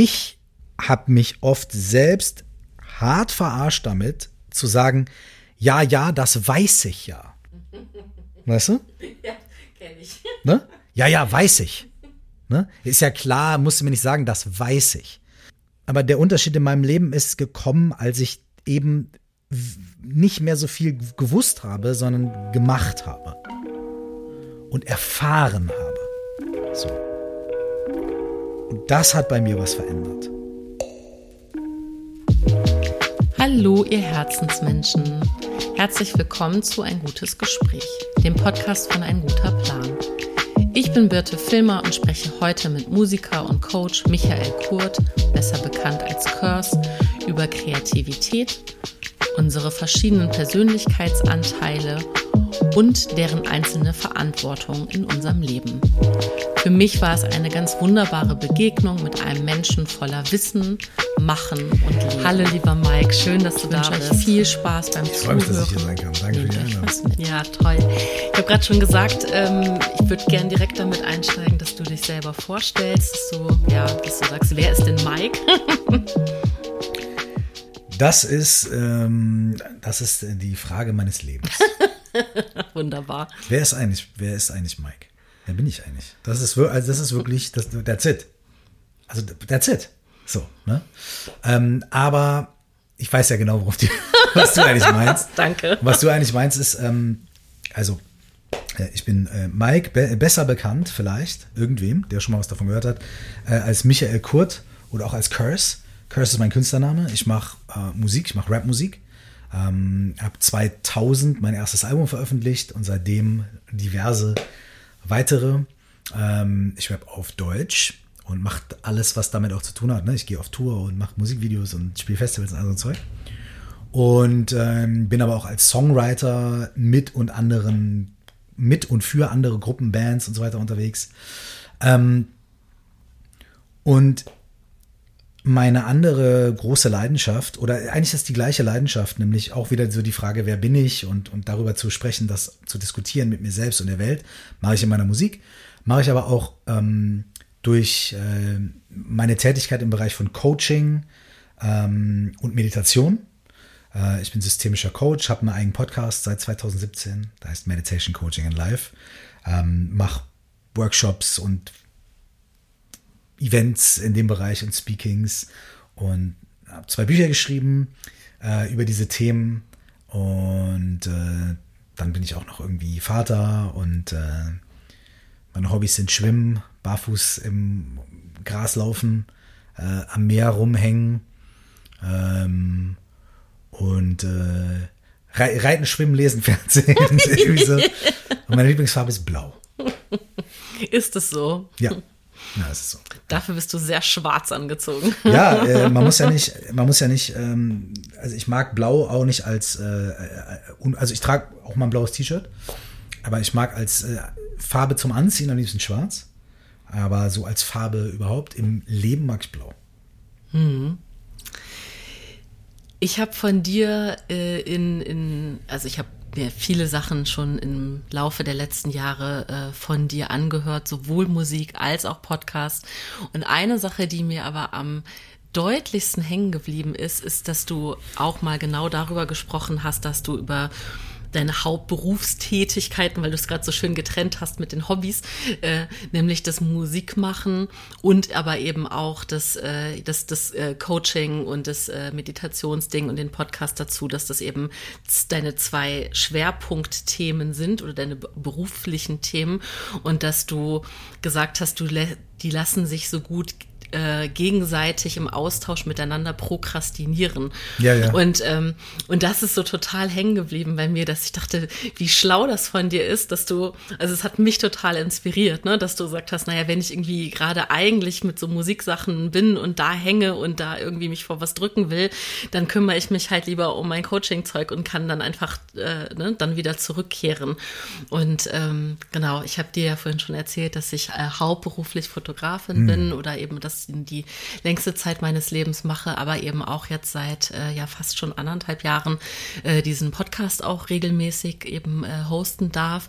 ich habe mich oft selbst hart verarscht damit, zu sagen, ja, ja, das weiß ich ja. Weißt du? Ja, kenne ich. Ne? Ja, ja, weiß ich. Ne? Ist ja klar, musst du mir nicht sagen, das weiß ich. Aber der Unterschied in meinem Leben ist gekommen, als ich eben nicht mehr so viel gewusst habe, sondern gemacht habe. Und erfahren habe. So. Und das hat bei mir was verändert. Hallo, ihr Herzensmenschen. Herzlich willkommen zu Ein gutes Gespräch, dem Podcast von Ein guter Plan. Ich bin Birte Filmer und spreche heute mit Musiker und Coach Michael Kurt, besser bekannt als Curse, über Kreativität, unsere verschiedenen Persönlichkeitsanteile und deren einzelne Verantwortung in unserem Leben. Für mich war es eine ganz wunderbare Begegnung mit einem Menschen voller Wissen, Machen und Leben. Hallo lieber Mike, schön, dass du da bist. Viel Spaß beim ich Zuhören. Ich freue mich, dass ich hier sein kann. Danke für die Einladung. Ja, toll. Ich habe gerade schon gesagt, ähm, ich würde gerne direkt damit einsteigen, dass du dich selber vorstellst, dass du, ja, dass du sagst, wer ist denn Mike? das ist, ähm, das ist die Frage meines Lebens. Wunderbar. Wer ist eigentlich, wer ist eigentlich Mike? Wer bin ich eigentlich? Das ist, also das ist wirklich, das, that's it. Also, that's it. So, ne? Ähm, aber ich weiß ja genau, worauf die, was du eigentlich meinst. Danke. Was du eigentlich meinst, ist, ähm, also, äh, ich bin äh, Mike, be besser bekannt vielleicht, irgendwem, der schon mal was davon gehört hat, äh, als Michael Kurt oder auch als Curse. Curse ist mein Künstlername. Ich mache äh, Musik, ich mache Rapmusik. Ähm, habe 2000 mein erstes Album veröffentlicht und seitdem diverse weitere. Ähm, ich rap auf Deutsch und mache alles, was damit auch zu tun hat. Ne? Ich gehe auf Tour und mache Musikvideos und spiele Festivals und all so Zeug. Und ähm, bin aber auch als Songwriter mit und anderen, mit und für andere Gruppen, Bands und so weiter unterwegs. Ähm, und meine andere große Leidenschaft, oder eigentlich ist die gleiche Leidenschaft, nämlich auch wieder so die Frage, wer bin ich? Und, und darüber zu sprechen, das zu diskutieren mit mir selbst und der Welt, mache ich in meiner Musik, mache ich aber auch ähm, durch äh, meine Tätigkeit im Bereich von Coaching ähm, und Meditation. Äh, ich bin systemischer Coach, habe einen eigenen Podcast seit 2017, da heißt Meditation Coaching in Life, ähm, mache Workshops und Events in dem Bereich und Speakings und habe zwei Bücher geschrieben äh, über diese Themen und äh, dann bin ich auch noch irgendwie Vater und äh, meine Hobbys sind Schwimmen, barfuß im Gras laufen, äh, am Meer rumhängen ähm, und äh, Reiten, Schwimmen, Lesen, Fernsehen. so. Und meine Lieblingsfarbe ist blau. Ist es so? Ja. Ja, es ist so. Dafür bist du sehr schwarz angezogen. Ja, äh, man muss ja nicht, man muss ja nicht, ähm, also ich mag Blau auch nicht als, äh, äh also ich trage auch mal ein blaues T-Shirt, aber ich mag als äh, Farbe zum Anziehen am liebsten schwarz, aber so als Farbe überhaupt im Leben mag ich blau. Hm. Ich habe von dir äh, in, in, also ich habe mir viele Sachen schon im Laufe der letzten Jahre äh, von dir angehört, sowohl Musik als auch Podcast. Und eine Sache, die mir aber am deutlichsten hängen geblieben ist, ist, dass du auch mal genau darüber gesprochen hast, dass du über deine Hauptberufstätigkeiten, weil du es gerade so schön getrennt hast mit den Hobbys, äh, nämlich das Musikmachen und aber eben auch das, äh, das, das äh, Coaching und das äh, Meditationsding und den Podcast dazu, dass das eben deine zwei Schwerpunktthemen sind oder deine beruflichen Themen und dass du gesagt hast, du die lassen sich so gut äh, gegenseitig im Austausch miteinander prokrastinieren. Ja, ja. Und, ähm, und das ist so total hängen geblieben bei mir, dass ich dachte, wie schlau das von dir ist, dass du, also es hat mich total inspiriert, ne, dass du gesagt hast, naja, wenn ich irgendwie gerade eigentlich mit so Musiksachen bin und da hänge und da irgendwie mich vor was drücken will, dann kümmere ich mich halt lieber um mein Coaching-Zeug und kann dann einfach äh, ne, dann wieder zurückkehren. Und ähm, genau, ich habe dir ja vorhin schon erzählt, dass ich äh, hauptberuflich Fotografin mhm. bin oder eben das Podcasten die längste Zeit meines Lebens mache, aber eben auch jetzt seit äh, ja fast schon anderthalb Jahren äh, diesen Podcast auch regelmäßig eben äh, hosten darf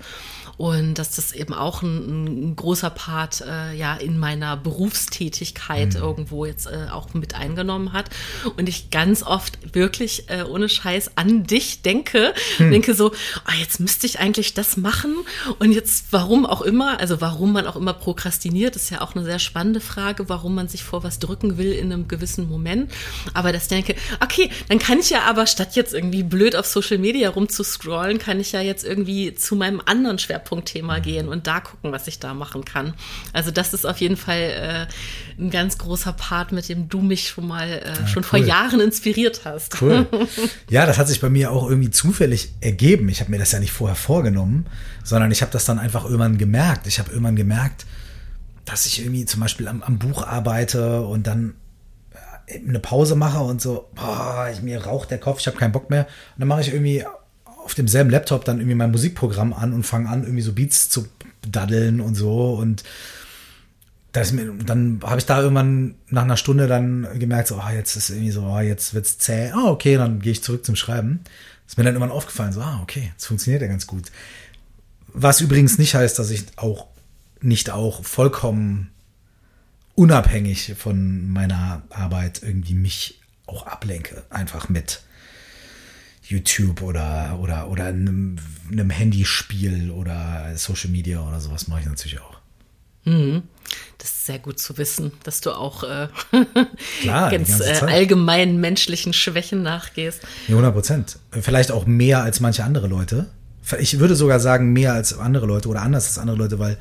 und dass das eben auch ein, ein großer Part äh, ja in meiner Berufstätigkeit mhm. irgendwo jetzt äh, auch mit eingenommen hat und ich ganz oft wirklich äh, ohne Scheiß an dich denke, mhm. denke so, oh, jetzt müsste ich eigentlich das machen und jetzt warum auch immer, also warum man auch immer prokrastiniert, ist ja auch eine sehr spannende Frage, warum man sich vor was drücken will in einem gewissen Moment, aber das denke, okay, dann kann ich ja aber statt jetzt irgendwie blöd auf Social Media rumzuscrollen, kann ich ja jetzt irgendwie zu meinem anderen Schwerpunkt Schwerpunktthema gehen und da gucken, was ich da machen kann. Also das ist auf jeden Fall äh, ein ganz großer Part, mit dem du mich schon mal äh, ja, schon cool. vor Jahren inspiriert hast. Cool. Ja, das hat sich bei mir auch irgendwie zufällig ergeben. Ich habe mir das ja nicht vorher vorgenommen, sondern ich habe das dann einfach irgendwann gemerkt. Ich habe irgendwann gemerkt, dass ich irgendwie zum Beispiel am, am Buch arbeite und dann äh, eine Pause mache und so, boah, ich, mir raucht der Kopf, ich habe keinen Bock mehr. Und dann mache ich irgendwie auf demselben Laptop dann irgendwie mein Musikprogramm an und fange an, irgendwie so Beats zu daddeln und so. Und das, dann habe ich da irgendwann nach einer Stunde dann gemerkt, so, ah, jetzt ist irgendwie so, ah, jetzt wird's zäh. Ah, okay, dann gehe ich zurück zum Schreiben. ist mir dann irgendwann aufgefallen, so, ah, okay, das funktioniert ja ganz gut. Was übrigens nicht heißt, dass ich auch nicht auch vollkommen unabhängig von meiner Arbeit irgendwie mich auch ablenke, einfach mit YouTube oder, oder, oder einem, einem Handyspiel oder Social Media oder sowas mache ich natürlich auch. Mhm. Das ist sehr gut zu wissen, dass du auch äh, Klar, ganz äh, allgemeinen menschlichen Schwächen nachgehst. Ja, 100 Prozent. Vielleicht auch mehr als manche andere Leute. Ich würde sogar sagen, mehr als andere Leute oder anders als andere Leute, weil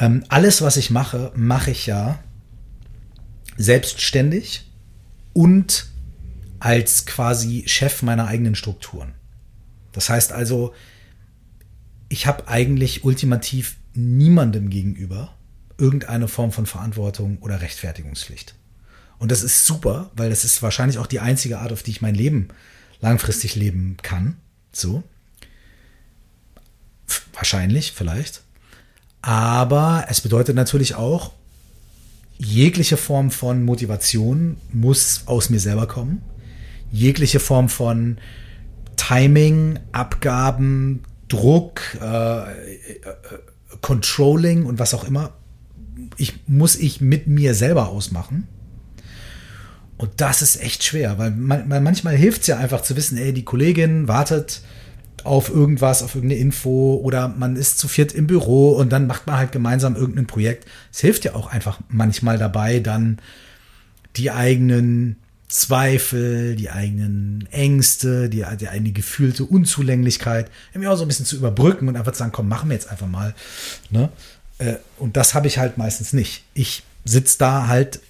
ähm, alles, was ich mache, mache ich ja selbstständig und als quasi Chef meiner eigenen Strukturen. Das heißt also, ich habe eigentlich ultimativ niemandem gegenüber irgendeine Form von Verantwortung oder Rechtfertigungspflicht. Und das ist super, weil das ist wahrscheinlich auch die einzige Art, auf die ich mein Leben langfristig leben kann. So. Wahrscheinlich, vielleicht. Aber es bedeutet natürlich auch, jegliche Form von Motivation muss aus mir selber kommen jegliche Form von Timing, Abgaben, Druck, äh, äh, Controlling und was auch immer, ich, muss ich mit mir selber ausmachen. Und das ist echt schwer, weil, man, weil manchmal hilft es ja einfach zu wissen, ey, die Kollegin wartet auf irgendwas, auf irgendeine Info oder man ist zu viert im Büro und dann macht man halt gemeinsam irgendein Projekt. Es hilft ja auch einfach manchmal dabei, dann die eigenen Zweifel, die eigenen Ängste, die, die eigene gefühlte Unzulänglichkeit, irgendwie auch so ein bisschen zu überbrücken und einfach zu sagen, komm, machen wir jetzt einfach mal. Ne? Äh, und das habe ich halt meistens nicht. Ich sitze da halt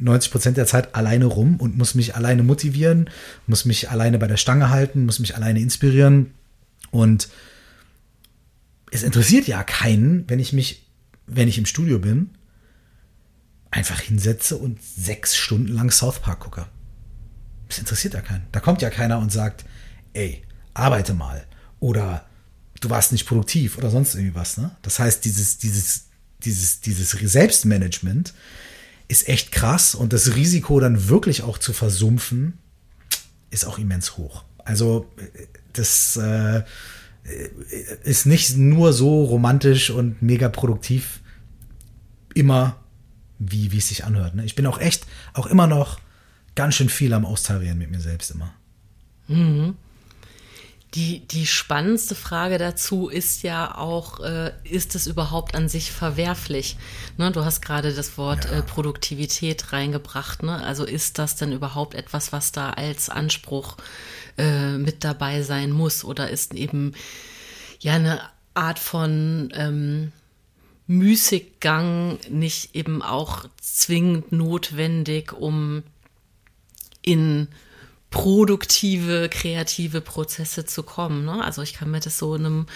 90 Prozent der Zeit alleine rum und muss mich alleine motivieren, muss mich alleine bei der Stange halten, muss mich alleine inspirieren. Und es interessiert ja keinen, wenn ich mich, wenn ich im Studio bin, einfach hinsetze und sechs Stunden lang South Park gucke. Das interessiert ja keinen. Da kommt ja keiner und sagt, ey, arbeite mal. Oder du warst nicht produktiv oder sonst irgendwie was. Ne? Das heißt, dieses, dieses, dieses, dieses Selbstmanagement ist echt krass und das Risiko dann wirklich auch zu versumpfen, ist auch immens hoch. Also das äh, ist nicht nur so romantisch und mega produktiv immer, wie, wie es sich anhört. Ne? Ich bin auch echt, auch immer noch ganz schön viel am Austarieren mit mir selbst immer. Mhm. Die, die spannendste Frage dazu ist ja auch, äh, ist es überhaupt an sich verwerflich? Ne, du hast gerade das Wort ja. äh, Produktivität reingebracht. Ne? Also ist das denn überhaupt etwas, was da als Anspruch äh, mit dabei sein muss? Oder ist eben ja eine Art von ähm, Müßiggang nicht eben auch zwingend notwendig, um in produktive, kreative Prozesse zu kommen. Ne? Also ich kann mir das so in einem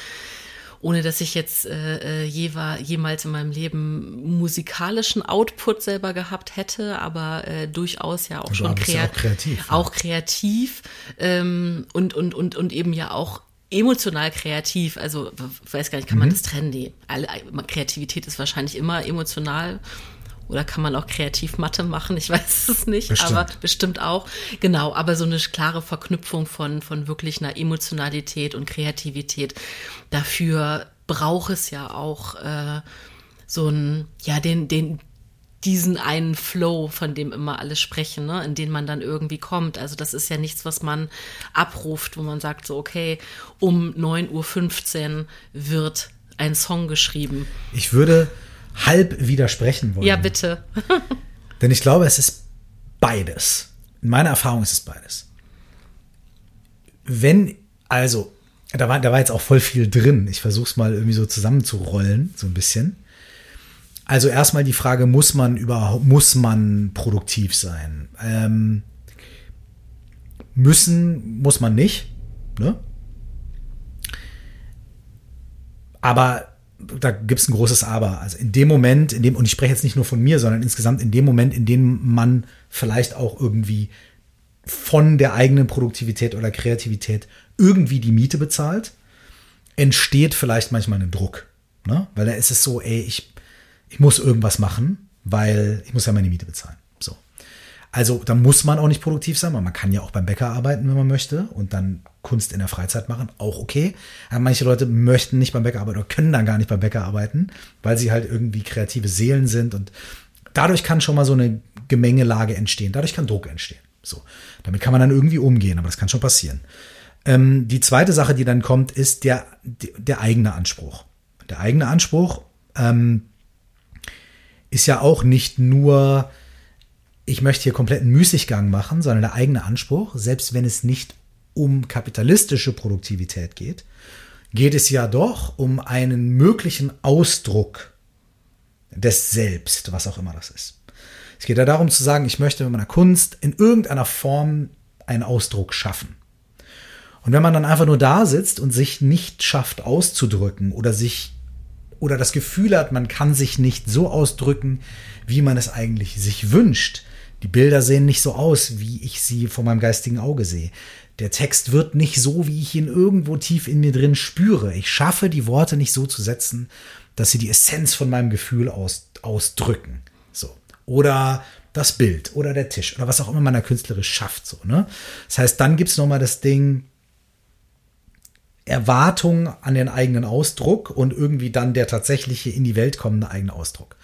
ohne dass ich jetzt äh, äh je war, jemals in meinem Leben musikalischen Output selber gehabt hätte, aber äh, durchaus ja auch also schon krea ja auch kreativ. Auch kreativ ähm, und, und, und, und eben ja auch emotional kreativ. Also weiß gar nicht, kann man mhm. das trennen? Die, alle, Kreativität ist wahrscheinlich immer emotional Oder kann man auch kreativ Mathe machen? Ich weiß es nicht, Bestimmt. aber bestimmt auch. Genau, aber so eine klare Verknüpfung von, von wirklich einer Emotionalität und Kreativität. Dafür braucht es ja auch äh, so ein, ja, den, den, diesen einen Flow, von dem immer alle sprechen, ne, in den man dann irgendwie kommt. Also das ist ja nichts, was man abruft, wo man sagt so, okay, um 9.15 Uhr wird ein Song geschrieben. Ich würde halb widersprechen wollen. Ja, bitte. Denn ich glaube, es ist beides. In meiner Erfahrung ist es beides. Wenn, also, da war, da war jetzt auch voll viel drin. Ich versuche es mal irgendwie so zusammenzurollen, so ein bisschen. Also erstmal die Frage, muss man überhaupt, muss man produktiv sein? Ähm, müssen, muss man nicht. Ne? Aber da gibt es ein großes Aber. Also in dem Moment, in dem, und ich spreche jetzt nicht nur von mir, sondern insgesamt in dem Moment, in dem man vielleicht auch irgendwie von der eigenen Produktivität oder Kreativität irgendwie die Miete bezahlt, entsteht vielleicht manchmal ein Druck. Ne? Weil da ist es so, ey, ich, ich muss irgendwas machen, weil ich muss ja meine Miete bezahlen. So. Also da muss man auch nicht produktiv sein, weil man kann ja auch beim Bäcker arbeiten, wenn man möchte und dann Kunst in der Freizeit machen, auch okay. Aber manche Leute möchten nicht beim Bäcker arbeiten oder können dann gar nicht beim Bäcker arbeiten, weil sie halt irgendwie kreative Seelen sind und dadurch kann schon mal so eine Gemengelage entstehen. Dadurch kann Druck entstehen. So. Damit kann man dann irgendwie umgehen, aber das kann schon passieren. Ähm, die zweite Sache, die dann kommt, ist der, der eigene Anspruch. Der eigene Anspruch ähm, ist ja auch nicht nur, ich möchte hier kompletten Müßiggang machen, sondern der eigene Anspruch, selbst wenn es nicht um kapitalistische Produktivität geht, geht es ja doch um einen möglichen Ausdruck des Selbst, was auch immer das ist. Es geht ja darum zu sagen, ich möchte mit meiner Kunst in irgendeiner Form einen Ausdruck schaffen. Und wenn man dann einfach nur da sitzt und sich nicht schafft auszudrücken oder sich oder das Gefühl hat, man kann sich nicht so ausdrücken, wie man es eigentlich sich wünscht. Die Bilder sehen nicht so aus, wie ich sie vor meinem geistigen Auge sehe. Der Text wird nicht so, wie ich ihn irgendwo tief in mir drin spüre. Ich schaffe die Worte nicht so zu setzen, dass sie die Essenz von meinem Gefühl aus, ausdrücken. So. Oder das Bild oder der Tisch oder was auch immer man da künstlerisch schafft. So, ne? Das heißt, dann gibt es nochmal das Ding, Erwartung an den eigenen Ausdruck und irgendwie dann der tatsächliche in die Welt kommende eigene Ausdruck.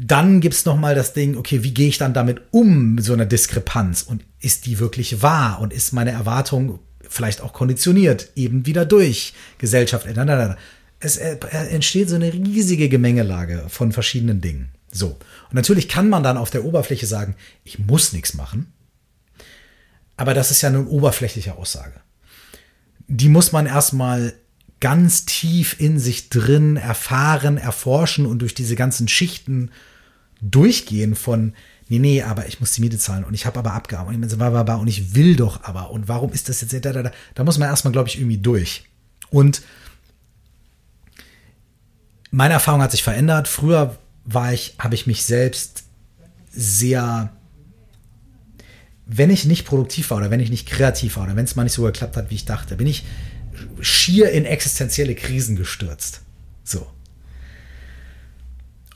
Dann gibt es nochmal das Ding, okay, wie gehe ich dann damit um, mit so einer Diskrepanz? Und ist die wirklich wahr? Und ist meine Erwartung vielleicht auch konditioniert, eben wieder durch Gesellschaft? Es entsteht so eine riesige Gemengelage von verschiedenen Dingen. So. Und natürlich kann man dann auf der Oberfläche sagen, ich muss nichts machen. Aber das ist ja eine oberflächliche Aussage die muss man erstmal ganz tief in sich drin erfahren, erforschen und durch diese ganzen Schichten durchgehen von, nee, nee, aber ich muss die Miete zahlen und ich habe aber Abgaben und ich, und ich will doch aber und warum ist das jetzt, da, da, da, da muss man erstmal, glaube ich, irgendwie durch. Und meine Erfahrung hat sich verändert. Früher war ich, habe ich mich selbst sehr wenn ich nicht produktiv war oder wenn ich nicht kreativ war oder wenn es mal nicht so geklappt hat, wie ich dachte, bin ich schier in existenzielle Krisen gestürzt. So.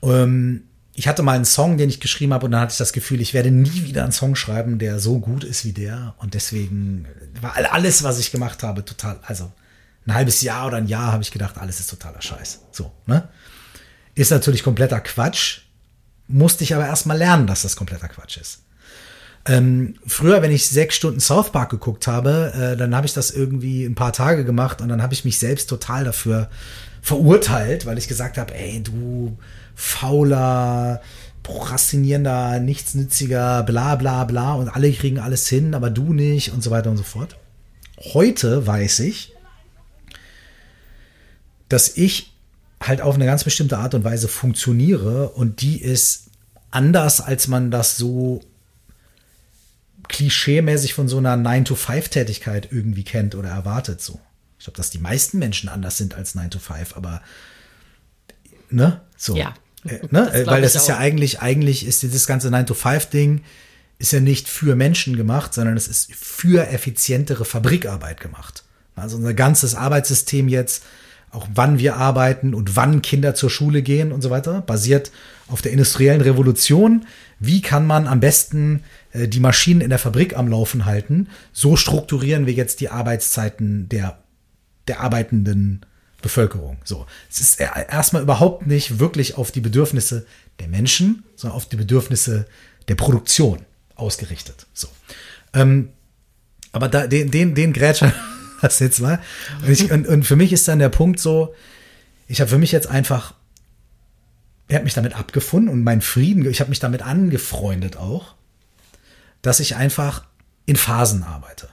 Ähm, ich hatte mal einen Song, den ich geschrieben habe, und dann hatte ich das Gefühl, ich werde nie wieder einen Song schreiben, der so gut ist wie der. Und deswegen war alles, was ich gemacht habe, total, also ein halbes Jahr oder ein Jahr habe ich gedacht, alles ist totaler Scheiß. So, ne? Ist natürlich kompletter Quatsch. Musste ich aber erstmal lernen, dass das kompletter Quatsch ist. Ähm, früher, wenn ich sechs Stunden South Park geguckt habe, äh, dann habe ich das irgendwie ein paar Tage gemacht und dann habe ich mich selbst total dafür verurteilt, weil ich gesagt habe, ey, du fauler, prokrastinierender, nichtsnütziger, bla bla bla und alle kriegen alles hin, aber du nicht und so weiter und so fort. Heute weiß ich, dass ich halt auf eine ganz bestimmte Art und Weise funktioniere und die ist anders, als man das so klischeemäßig von so einer 9-to-5-Tätigkeit irgendwie kennt oder erwartet. So. Ich glaube, dass die meisten Menschen anders sind als 9 to 5, aber ne? So. Ja. Äh, ne? Das Weil das ist auch. ja eigentlich, eigentlich ist dieses ganze 9 to 5-Ding ist ja nicht für Menschen gemacht, sondern es ist für effizientere Fabrikarbeit gemacht. Also unser ganzes Arbeitssystem jetzt auch wann wir arbeiten und wann Kinder zur Schule gehen und so weiter, basiert auf der industriellen Revolution. Wie kann man am besten äh, die Maschinen in der Fabrik am Laufen halten? So strukturieren wir jetzt die Arbeitszeiten der, der arbeitenden Bevölkerung. So. Es ist erstmal überhaupt nicht wirklich auf die Bedürfnisse der Menschen, sondern auf die Bedürfnisse der Produktion ausgerichtet. So. Ähm, aber da, den, den, den Grätscher das jetzt mal. Und, ich, und, und für mich ist dann der Punkt so, ich habe für mich jetzt einfach, er hat mich damit abgefunden und meinen Frieden, ich habe mich damit angefreundet auch, dass ich einfach in Phasen arbeite.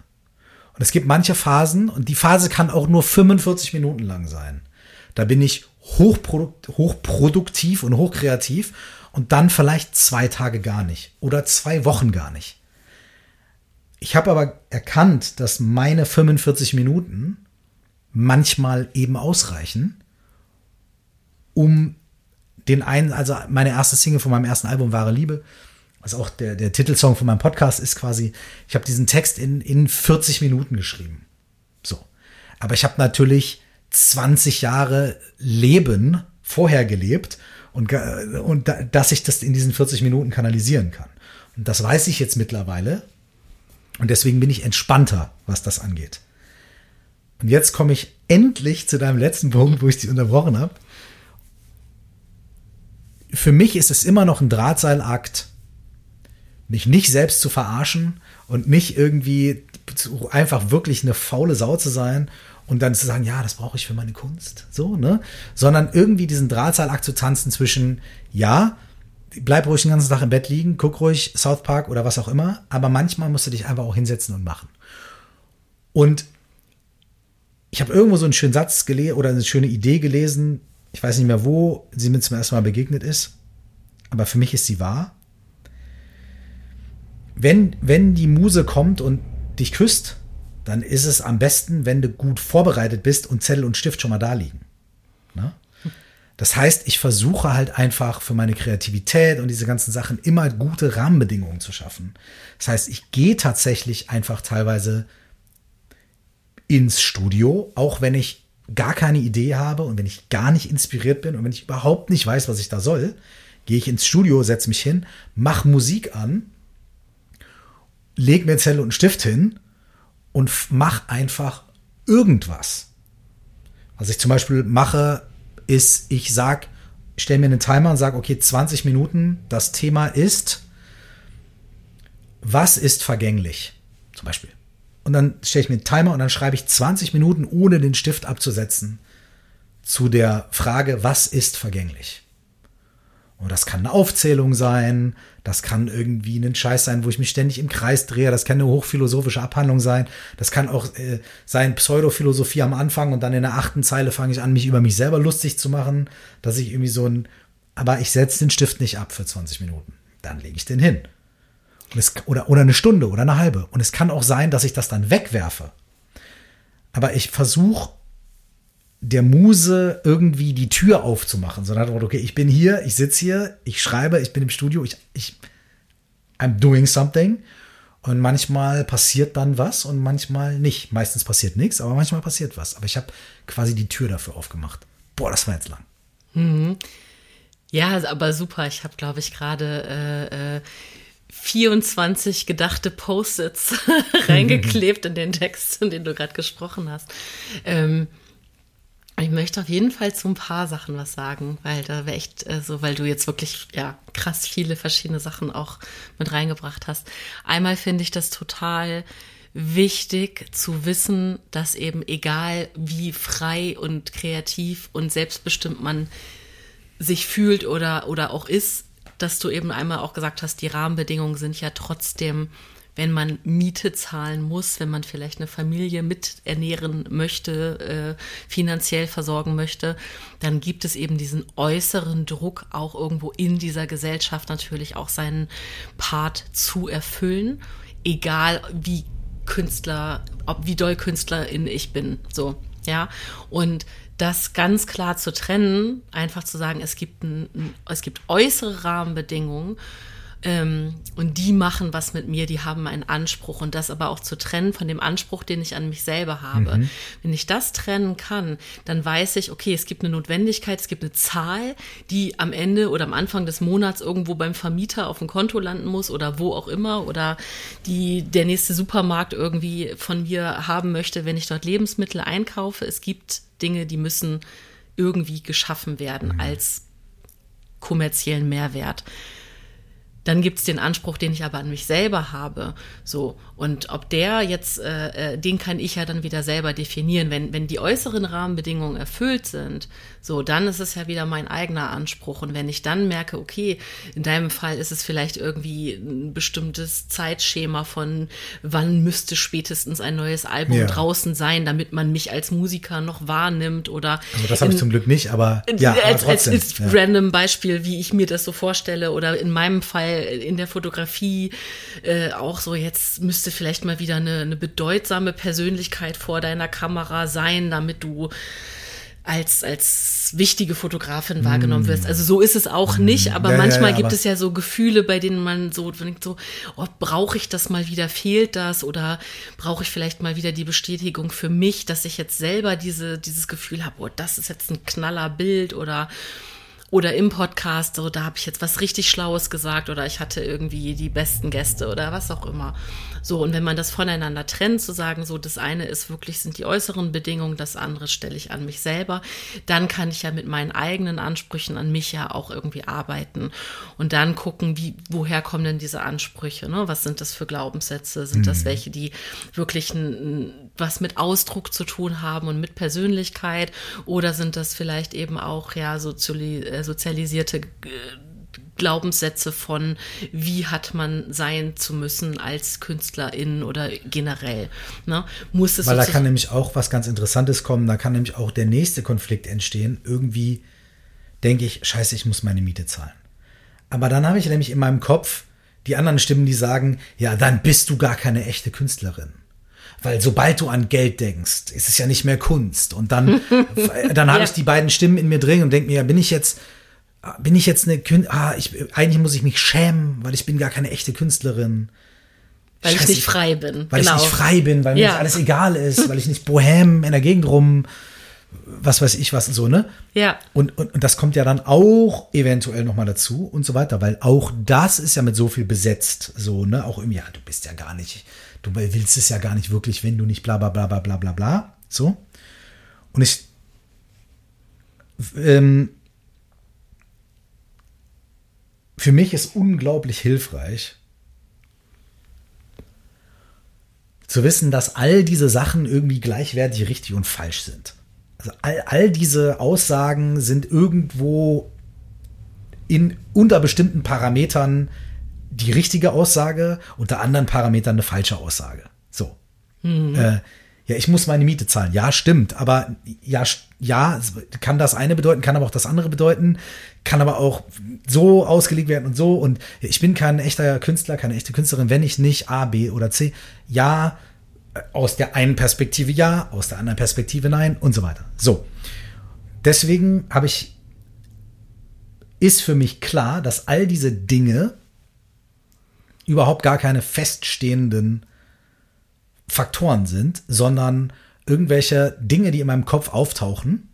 Und es gibt manche Phasen, und die Phase kann auch nur 45 Minuten lang sein. Da bin ich hochprodukt, hochproduktiv und hochkreativ und dann vielleicht zwei Tage gar nicht oder zwei Wochen gar nicht. Ich habe aber erkannt, dass meine 45 Minuten manchmal eben ausreichen, um den einen, also meine erste Single von meinem ersten Album Wahre Liebe, also auch der, der Titelsong von meinem Podcast ist quasi, ich habe diesen Text in, in 40 Minuten geschrieben. So. Aber ich habe natürlich 20 Jahre Leben vorher gelebt und, und dass ich das in diesen 40 Minuten kanalisieren kann. Und das weiß ich jetzt mittlerweile, und deswegen bin ich entspannter, was das angeht. Und jetzt komme ich endlich zu deinem letzten Punkt, wo ich dich unterbrochen habe. Für mich ist es immer noch ein Drahtseilakt, mich nicht selbst zu verarschen und nicht irgendwie einfach wirklich eine faule Sau zu sein und dann zu sagen, ja, das brauche ich für meine Kunst, so, ne? Sondern irgendwie diesen Drahtseilakt zu tanzen zwischen, ja, bleib ruhig den ganzen Tag im Bett liegen, guck ruhig South Park oder was auch immer, aber manchmal musst du dich einfach auch hinsetzen und machen. Und ich habe irgendwo so einen schönen Satz gelesen oder eine schöne Idee gelesen, ich weiß nicht mehr, wo sie mir zum ersten Mal begegnet ist, aber für mich ist sie wahr. Wenn, wenn die Muse kommt und dich küsst, dann ist es am besten, wenn du gut vorbereitet bist und Zettel und Stift schon mal da liegen. Ne? Das heißt, ich versuche halt einfach für meine Kreativität und diese ganzen Sachen immer gute Rahmenbedingungen zu schaffen. Das heißt, ich gehe tatsächlich einfach teilweise ins Studio, auch wenn ich gar keine Idee habe und wenn ich gar nicht inspiriert bin und wenn ich überhaupt nicht weiß, was ich da soll, gehe ich ins Studio, setze mich hin, mache Musik an, lege mir Zettel und Stift hin und mache einfach irgendwas. Was ich zum Beispiel mache, ist, ich sag, stelle mir einen Timer und sage, okay, 20 Minuten, das Thema ist, was ist vergänglich? Zum Beispiel. Und dann stelle ich mir einen Timer und dann schreibe ich 20 Minuten, ohne den Stift abzusetzen, zu der Frage, was ist vergänglich? Und das kann eine Aufzählung sein, das kann irgendwie ein Scheiß sein, wo ich mich ständig im Kreis drehe, das kann eine hochphilosophische Abhandlung sein, das kann auch äh, sein Pseudophilosophie am Anfang und dann in der achten Zeile fange ich an, mich über mich selber lustig zu machen, dass ich irgendwie so ein, aber ich setze den Stift nicht ab für 20 Minuten. Dann lege ich den hin. Es, oder, oder eine Stunde oder eine halbe. Und es kann auch sein, dass ich das dann wegwerfe. Aber ich versuche der Muse irgendwie die Tür aufzumachen, sondern okay, ich bin hier, ich sitze hier, ich schreibe, ich bin im Studio, ich, ich, I'm doing something. Und manchmal passiert dann was und manchmal nicht. Meistens passiert nichts, aber manchmal passiert was. Aber ich habe quasi die Tür dafür aufgemacht. Boah, das war jetzt lang. Mhm. Ja, aber super. Ich habe, glaube ich, gerade äh, äh, 24 gedachte Post-its reingeklebt in den Text, in den du gerade gesprochen hast. Ähm, ich möchte auf jeden Fall zu ein paar Sachen was sagen, weil da wäre echt äh, so, weil du jetzt wirklich ja krass viele verschiedene Sachen auch mit reingebracht hast. Einmal finde ich das total wichtig zu wissen, dass eben egal wie frei und kreativ und selbstbestimmt man sich fühlt oder oder auch ist, dass du eben einmal auch gesagt hast, die Rahmenbedingungen sind ja trotzdem wenn man Miete zahlen muss, wenn man vielleicht eine Familie mit ernähren möchte, äh, finanziell versorgen möchte, dann gibt es eben diesen äußeren Druck, auch irgendwo in dieser Gesellschaft natürlich auch seinen Part zu erfüllen, egal wie Künstler, ob wie doll Künstlerin ich bin, so, ja. Und das ganz klar zu trennen, einfach zu sagen, es gibt, ein, es gibt äußere Rahmenbedingungen, Ähm, und die machen was mit mir, die haben einen Anspruch und das aber auch zu trennen von dem Anspruch, den ich an mich selber habe. Mhm. Wenn ich das trennen kann, dann weiß ich, okay, es gibt eine Notwendigkeit, es gibt eine Zahl, die am Ende oder am Anfang des Monats irgendwo beim Vermieter auf dem Konto landen muss oder wo auch immer oder die der nächste Supermarkt irgendwie von mir haben möchte, wenn ich dort Lebensmittel einkaufe. Es gibt Dinge, die müssen irgendwie geschaffen werden mhm. als kommerziellen Mehrwert. Dann gibt es den Anspruch, den ich aber an mich selber habe. So. Und ob der jetzt, äh, äh, den kann ich ja dann wieder selber definieren. Wenn, wenn die äußeren Rahmenbedingungen erfüllt sind, so, dann ist es ja wieder mein eigener Anspruch. Und wenn ich dann merke, okay, in deinem Fall ist es vielleicht irgendwie ein bestimmtes Zeitschema von, wann müsste spätestens ein neues Album ja. draußen sein, damit man mich als Musiker noch wahrnimmt oder. Also das habe ich zum Glück nicht, aber ja, als, aber trotzdem, als, als ja. random Beispiel, wie ich mir das so vorstelle oder in meinem Fall in der Fotografie äh, auch so, jetzt müsste vielleicht mal wieder eine, eine bedeutsame Persönlichkeit vor deiner Kamera sein, damit du als, als wichtige Fotografin wahrgenommen wirst. Also so ist es auch mm. nicht, aber ja, manchmal ja, ja, gibt es ja so Gefühle, bei denen man so denkt, so, oh, brauche ich das mal wieder, fehlt das oder brauche ich vielleicht mal wieder die Bestätigung für mich, dass ich jetzt selber diese, dieses Gefühl habe, oh, das ist jetzt ein knaller Bild oder oder im Podcast, so da habe ich jetzt was richtig Schlaues gesagt oder ich hatte irgendwie die besten Gäste oder was auch immer. So, und wenn man das voneinander trennt, zu sagen, so das eine ist wirklich, sind die äußeren Bedingungen, das andere stelle ich an mich selber, dann kann ich ja mit meinen eigenen Ansprüchen an mich ja auch irgendwie arbeiten und dann gucken, wie, woher kommen denn diese Ansprüche, ne? Was sind das für Glaubenssätze? Sind mhm. das welche, die wirklich ein, was mit Ausdruck zu tun haben und mit Persönlichkeit oder sind das vielleicht eben auch ja sozialisierte äh, Glaubenssätze von, wie hat man sein zu müssen als Künstlerin oder generell. Ne? Muss es Weil da kann nämlich auch was ganz Interessantes kommen, da kann nämlich auch der nächste Konflikt entstehen. Irgendwie denke ich, scheiße, ich muss meine Miete zahlen. Aber dann habe ich nämlich in meinem Kopf die anderen Stimmen, die sagen, ja, dann bist du gar keine echte Künstlerin. Weil sobald du an Geld denkst, ist es ja nicht mehr Kunst. Und dann, dann habe ja. ich die beiden Stimmen in mir drin und denke mir, ja, bin ich jetzt, bin ich jetzt eine Künstlerin? Ah, ich, eigentlich muss ich mich schämen, weil ich bin gar keine echte Künstlerin. Weil Scheiße, ich nicht frei bin. Weil genau. ich nicht frei bin, weil mir ja. nicht alles egal ist, weil ich nicht bohem in der Gegend rum, was weiß ich was und so, ne? Ja. Und, und, und das kommt ja dann auch eventuell nochmal dazu und so weiter, weil auch das ist ja mit so viel besetzt, so, ne? Auch im, ja, du bist ja gar nicht, du willst es ja gar nicht wirklich, wenn du nicht bla bla bla bla bla bla bla, so. Und ich, ähm, für mich ist unglaublich hilfreich, zu wissen, dass all diese Sachen irgendwie gleichwertig richtig und falsch sind. Also all, all diese Aussagen sind irgendwo in unter bestimmten Parametern die richtige Aussage, unter anderen Parametern eine falsche Aussage. So. Mhm. Äh, ja, ich muss meine Miete zahlen. Ja, stimmt. Aber ja, ja, kann das eine bedeuten, kann aber auch das andere bedeuten, kann aber auch so ausgelegt werden und so. Und ich bin kein echter Künstler, keine echte Künstlerin, wenn ich nicht A, B oder C. Ja, aus der einen Perspektive ja, aus der anderen Perspektive nein und so weiter. So. Deswegen habe ich, ist für mich klar, dass all diese Dinge überhaupt gar keine feststehenden Faktoren sind, sondern irgendwelche Dinge, die in meinem Kopf auftauchen,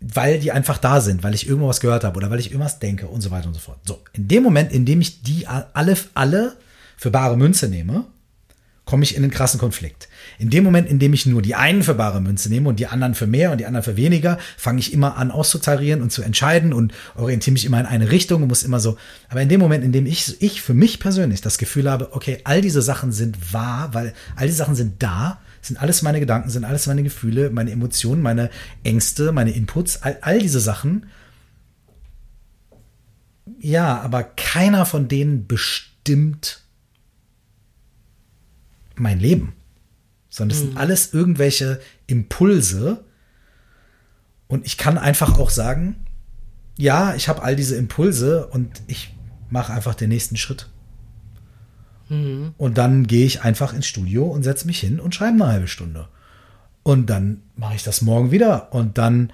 weil die einfach da sind, weil ich irgendwas gehört habe oder weil ich irgendwas denke und so weiter und so fort. So, in dem Moment, in dem ich die alle, alle für bare Münze nehme, komme ich in einen krassen Konflikt. In dem Moment, in dem ich nur die einen für bare Münze nehme und die anderen für mehr und die anderen für weniger, fange ich immer an auszutarieren und zu entscheiden und orientiere mich immer in eine Richtung und muss immer so. Aber in dem Moment, in dem ich, ich für mich persönlich das Gefühl habe, okay, all diese Sachen sind wahr, weil all diese Sachen sind da, sind alles meine Gedanken, sind alles meine Gefühle, meine Emotionen, meine Ängste, meine Inputs, all, all diese Sachen. Ja, aber keiner von denen bestimmt mein Leben sondern das mhm. sind alles irgendwelche Impulse. Und ich kann einfach auch sagen, ja, ich habe all diese Impulse und ich mache einfach den nächsten Schritt. Mhm. Und dann gehe ich einfach ins Studio und setze mich hin und schreibe eine halbe Stunde. Und dann mache ich das morgen wieder und dann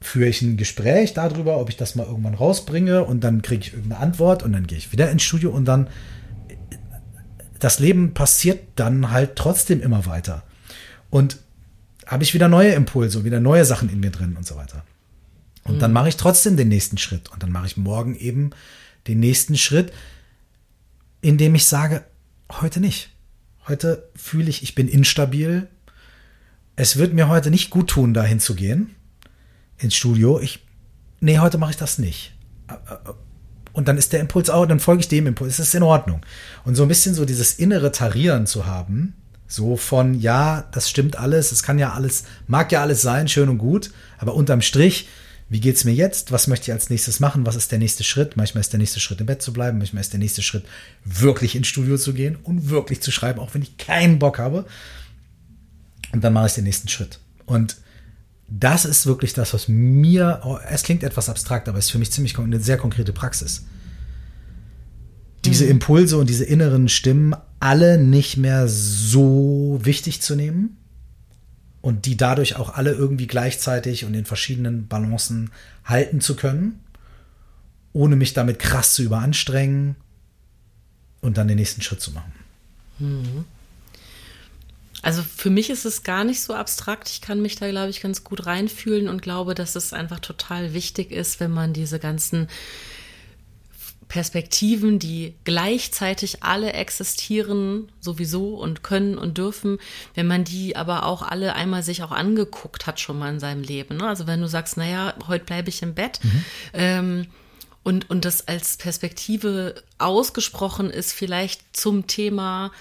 führe ich ein Gespräch darüber, ob ich das mal irgendwann rausbringe und dann kriege ich irgendeine Antwort und dann gehe ich wieder ins Studio und dann das Leben passiert dann halt trotzdem immer weiter. Und habe ich wieder neue Impulse und wieder neue Sachen in mir drin und so weiter. Und mhm. dann mache ich trotzdem den nächsten Schritt. Und dann mache ich morgen eben den nächsten Schritt, indem ich sage, heute nicht. Heute fühle ich, ich bin instabil. Es wird mir heute nicht gut tun, dahin zu gehen ins Studio. Ich, nee, heute mache ich das nicht. Und dann ist der Impuls auch, dann folge ich dem Impuls. Es ist in Ordnung. Und so ein bisschen so dieses innere Tarieren zu haben, so von, ja, das stimmt alles, es kann ja alles, mag ja alles sein, schön und gut, aber unterm Strich, wie geht's mir jetzt? Was möchte ich als nächstes machen? Was ist der nächste Schritt? Manchmal ist der nächste Schritt im Bett zu bleiben, manchmal ist der nächste Schritt wirklich ins Studio zu gehen und wirklich zu schreiben, auch wenn ich keinen Bock habe. Und dann mache ich den nächsten Schritt. Und das ist wirklich das, was mir, oh, es klingt etwas abstrakt, aber es ist für mich ziemlich eine sehr konkrete Praxis. Diese mhm. Impulse und diese inneren Stimmen alle nicht mehr so wichtig zu nehmen und die dadurch auch alle irgendwie gleichzeitig und in verschiedenen Balancen halten zu können, ohne mich damit krass zu überanstrengen und dann den nächsten Schritt zu machen. Mhm. Also für mich ist es gar nicht so abstrakt. Ich kann mich da, glaube ich, ganz gut reinfühlen und glaube, dass es einfach total wichtig ist, wenn man diese ganzen Perspektiven, die gleichzeitig alle existieren, sowieso und können und dürfen, wenn man die aber auch alle einmal sich auch angeguckt hat schon mal in seinem Leben. Ne? Also wenn du sagst, naja, heute bleibe ich im Bett, mhm. ähm, und, und das als Perspektive ausgesprochen ist, vielleicht zum Thema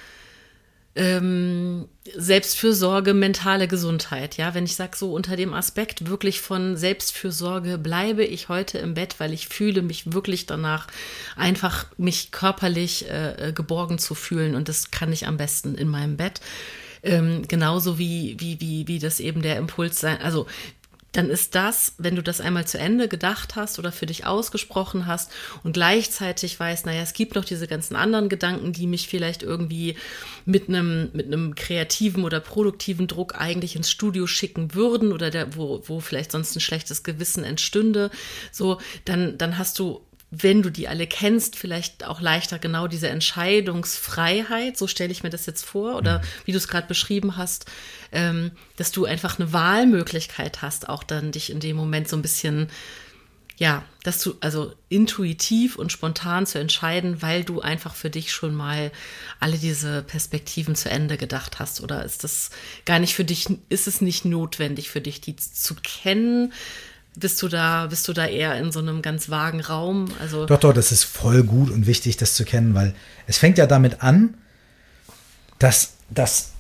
ähm, Selbstfürsorge, mentale Gesundheit. Ja, wenn ich sage so unter dem Aspekt wirklich von Selbstfürsorge bleibe ich heute im Bett, weil ich fühle mich wirklich danach einfach mich körperlich äh, äh geborgen zu fühlen und das kann ich am besten in meinem Bett. Ähm, genauso wie, wie, wie, wie das eben der Impuls sein, also dann ist das, wenn du das einmal zu Ende gedacht hast oder für dich ausgesprochen hast und gleichzeitig weißt, naja, es gibt noch diese ganzen anderen Gedanken, die mich vielleicht irgendwie mit einem, mit einem kreativen oder produktiven Druck eigentlich ins Studio schicken würden oder der, wo, wo vielleicht sonst ein schlechtes Gewissen entstünde, so, dann, dann hast du wenn du die alle kennst, vielleicht auch leichter genau diese Entscheidungsfreiheit, so stelle ich mir das jetzt vor, oder mhm. wie du es gerade beschrieben hast, ähm, dass du einfach eine Wahlmöglichkeit hast, auch dann dich in dem Moment so ein bisschen, ja, dass du also intuitiv und spontan zu entscheiden, weil du einfach für dich schon mal alle diese Perspektiven zu Ende gedacht hast, oder ist das gar nicht für dich, ist es nicht notwendig für dich, die zu kennen? Bist du da, bist du da eher in so einem ganz vagen Raum? Also doch, doch, das ist voll gut und wichtig, das zu kennen, weil es fängt ja damit an, dass, dass,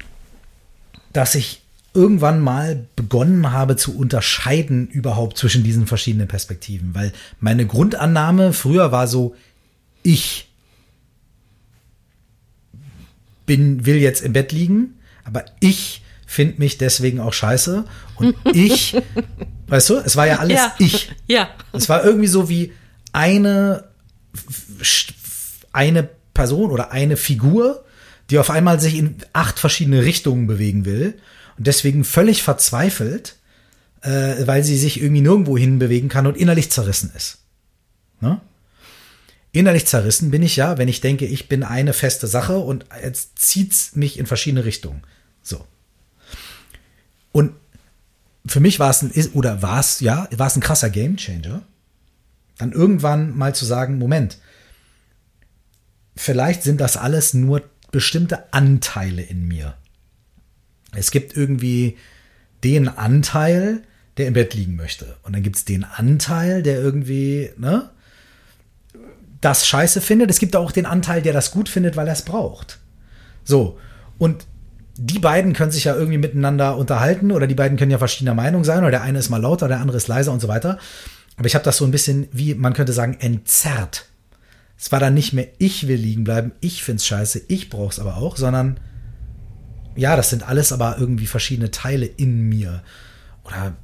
dass ich irgendwann mal begonnen habe zu unterscheiden überhaupt zwischen diesen verschiedenen Perspektiven, weil meine Grundannahme früher war so, ich bin, will jetzt im Bett liegen, aber ich finde mich deswegen auch scheiße und ich Weißt du, es war ja alles ja. ich. Ja. Es war irgendwie so wie eine, eine Person oder eine Figur, die auf einmal sich in acht verschiedene Richtungen bewegen will und deswegen völlig verzweifelt, äh, weil sie sich irgendwie nirgendwo hin bewegen kann und innerlich zerrissen ist. Ne? Innerlich zerrissen bin ich ja, wenn ich denke, ich bin eine feste Sache und jetzt zieht's mich in verschiedene Richtungen. So. Und für mich war es ein, oder war es, ja, war es ein krasser Gamechanger, dann irgendwann mal zu sagen, Moment, vielleicht sind das alles nur bestimmte Anteile in mir. Es gibt irgendwie den Anteil, der im Bett liegen möchte. Und dann gibt es den Anteil, der irgendwie, ne, das scheiße findet. Es gibt auch den Anteil, der das gut findet, weil er es braucht. So. Und die beiden können sich ja irgendwie miteinander unterhalten oder die beiden können ja verschiedener Meinung sein oder der eine ist mal lauter, der andere ist leiser und so weiter. Aber ich habe das so ein bisschen, wie man könnte sagen, entzerrt. Es war dann nicht mehr, ich will liegen bleiben, ich find's scheiße, ich brauch's aber auch, sondern ja, das sind alles aber irgendwie verschiedene Teile in mir. Oder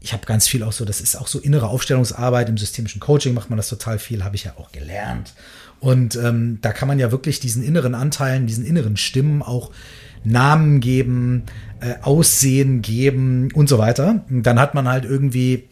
ich habe ganz viel auch so, das ist auch so innere Aufstellungsarbeit im systemischen Coaching macht man das total viel, habe ich ja auch gelernt. Und ähm, da kann man ja wirklich diesen inneren Anteilen, diesen inneren Stimmen auch Namen geben, äh, Aussehen geben und so weiter. Und dann hat man halt irgendwie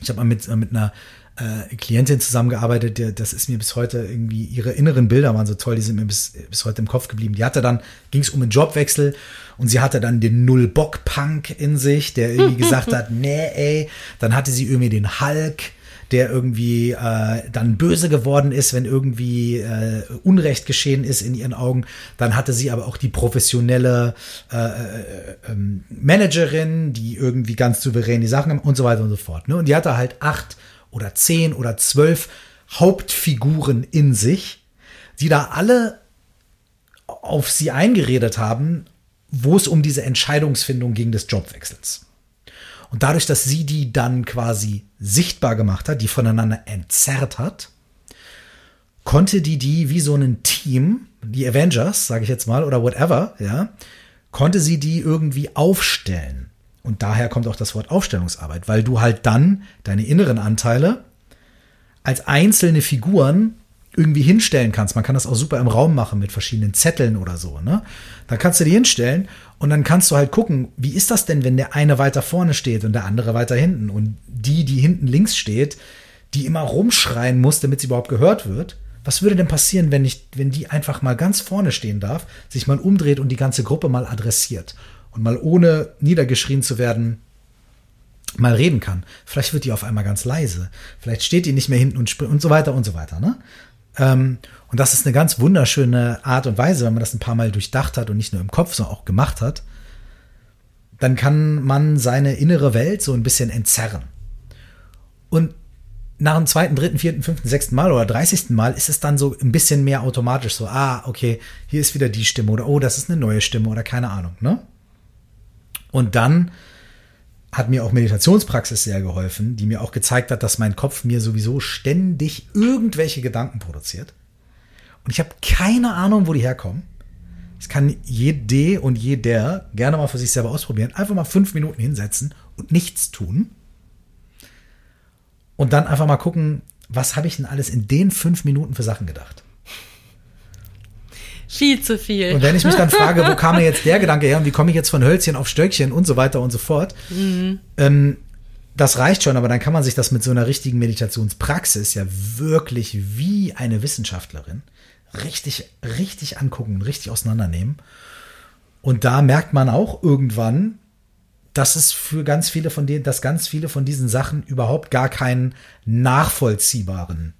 Ich habe mal mit, mit einer äh, Klientin zusammengearbeitet, der, das ist mir bis heute irgendwie, ihre inneren Bilder waren so toll, die sind mir bis, bis heute im Kopf geblieben. Die hatte dann, ging es um einen Jobwechsel und sie hatte dann den Null-Bock-Punk in sich, der irgendwie gesagt hat, nee, ey, dann hatte sie irgendwie den Hulk, der irgendwie äh, dann böse geworden ist, wenn irgendwie äh, Unrecht geschehen ist in ihren Augen. Dann hatte sie aber auch die professionelle äh, äh, ähm, Managerin, die irgendwie ganz souverän die Sachen und so weiter und so fort. Ne? Und die hatte halt acht oder zehn oder zwölf Hauptfiguren in sich, die da alle auf sie eingeredet haben, wo es um diese Entscheidungsfindung ging des Jobwechsels. Und dadurch, dass sie die dann quasi sichtbar gemacht hat, die voneinander entzerrt hat, konnte die die wie so ein Team, die Avengers, sage ich jetzt mal, oder whatever, ja, konnte sie die irgendwie aufstellen. Und daher kommt auch das Wort Aufstellungsarbeit, weil du halt dann deine inneren Anteile als einzelne Figuren irgendwie hinstellen kannst. Man kann das auch super im Raum machen mit verschiedenen Zetteln oder so. Ne? Da kannst du die hinstellen und dann kannst du halt gucken, wie ist das denn, wenn der eine weiter vorne steht und der andere weiter hinten und die, die hinten links steht, die immer rumschreien muss, damit sie überhaupt gehört wird. Was würde denn passieren, wenn ich, wenn die einfach mal ganz vorne stehen darf, sich mal umdreht und die ganze Gruppe mal adressiert? und mal ohne niedergeschrien zu werden, mal reden kann. Vielleicht wird die auf einmal ganz leise. Vielleicht steht die nicht mehr hinten und und so weiter und so weiter. Ne? Ähm, und das ist eine ganz wunderschöne Art und Weise, wenn man das ein paar Mal durchdacht hat und nicht nur im Kopf, sondern auch gemacht hat. Dann kann man seine innere Welt so ein bisschen entzerren. Und nach dem zweiten, dritten, vierten, fünften, sechsten Mal oder dreißigsten Mal ist es dann so ein bisschen mehr automatisch so, ah, okay, hier ist wieder die Stimme oder oh, das ist eine neue Stimme oder keine Ahnung, ne? Und dann hat mir auch Meditationspraxis sehr geholfen, die mir auch gezeigt hat, dass mein Kopf mir sowieso ständig irgendwelche Gedanken produziert. Und ich habe keine Ahnung, wo die herkommen. Das kann jede und jeder gerne mal für sich selber ausprobieren. Einfach mal fünf Minuten hinsetzen und nichts tun. Und dann einfach mal gucken, was habe ich denn alles in den fünf Minuten für Sachen gedacht. Viel zu viel. Und wenn ich mich dann frage, wo kam mir jetzt der Gedanke her und wie komme ich jetzt von Hölzchen auf Stöckchen und so weiter und so fort, mhm. ähm, das reicht schon, aber dann kann man sich das mit so einer richtigen Meditationspraxis ja wirklich wie eine Wissenschaftlerin richtig, richtig angucken, richtig auseinandernehmen. Und da merkt man auch irgendwann, dass es für ganz viele von denen, dass ganz viele von diesen Sachen überhaupt gar keinen nachvollziehbaren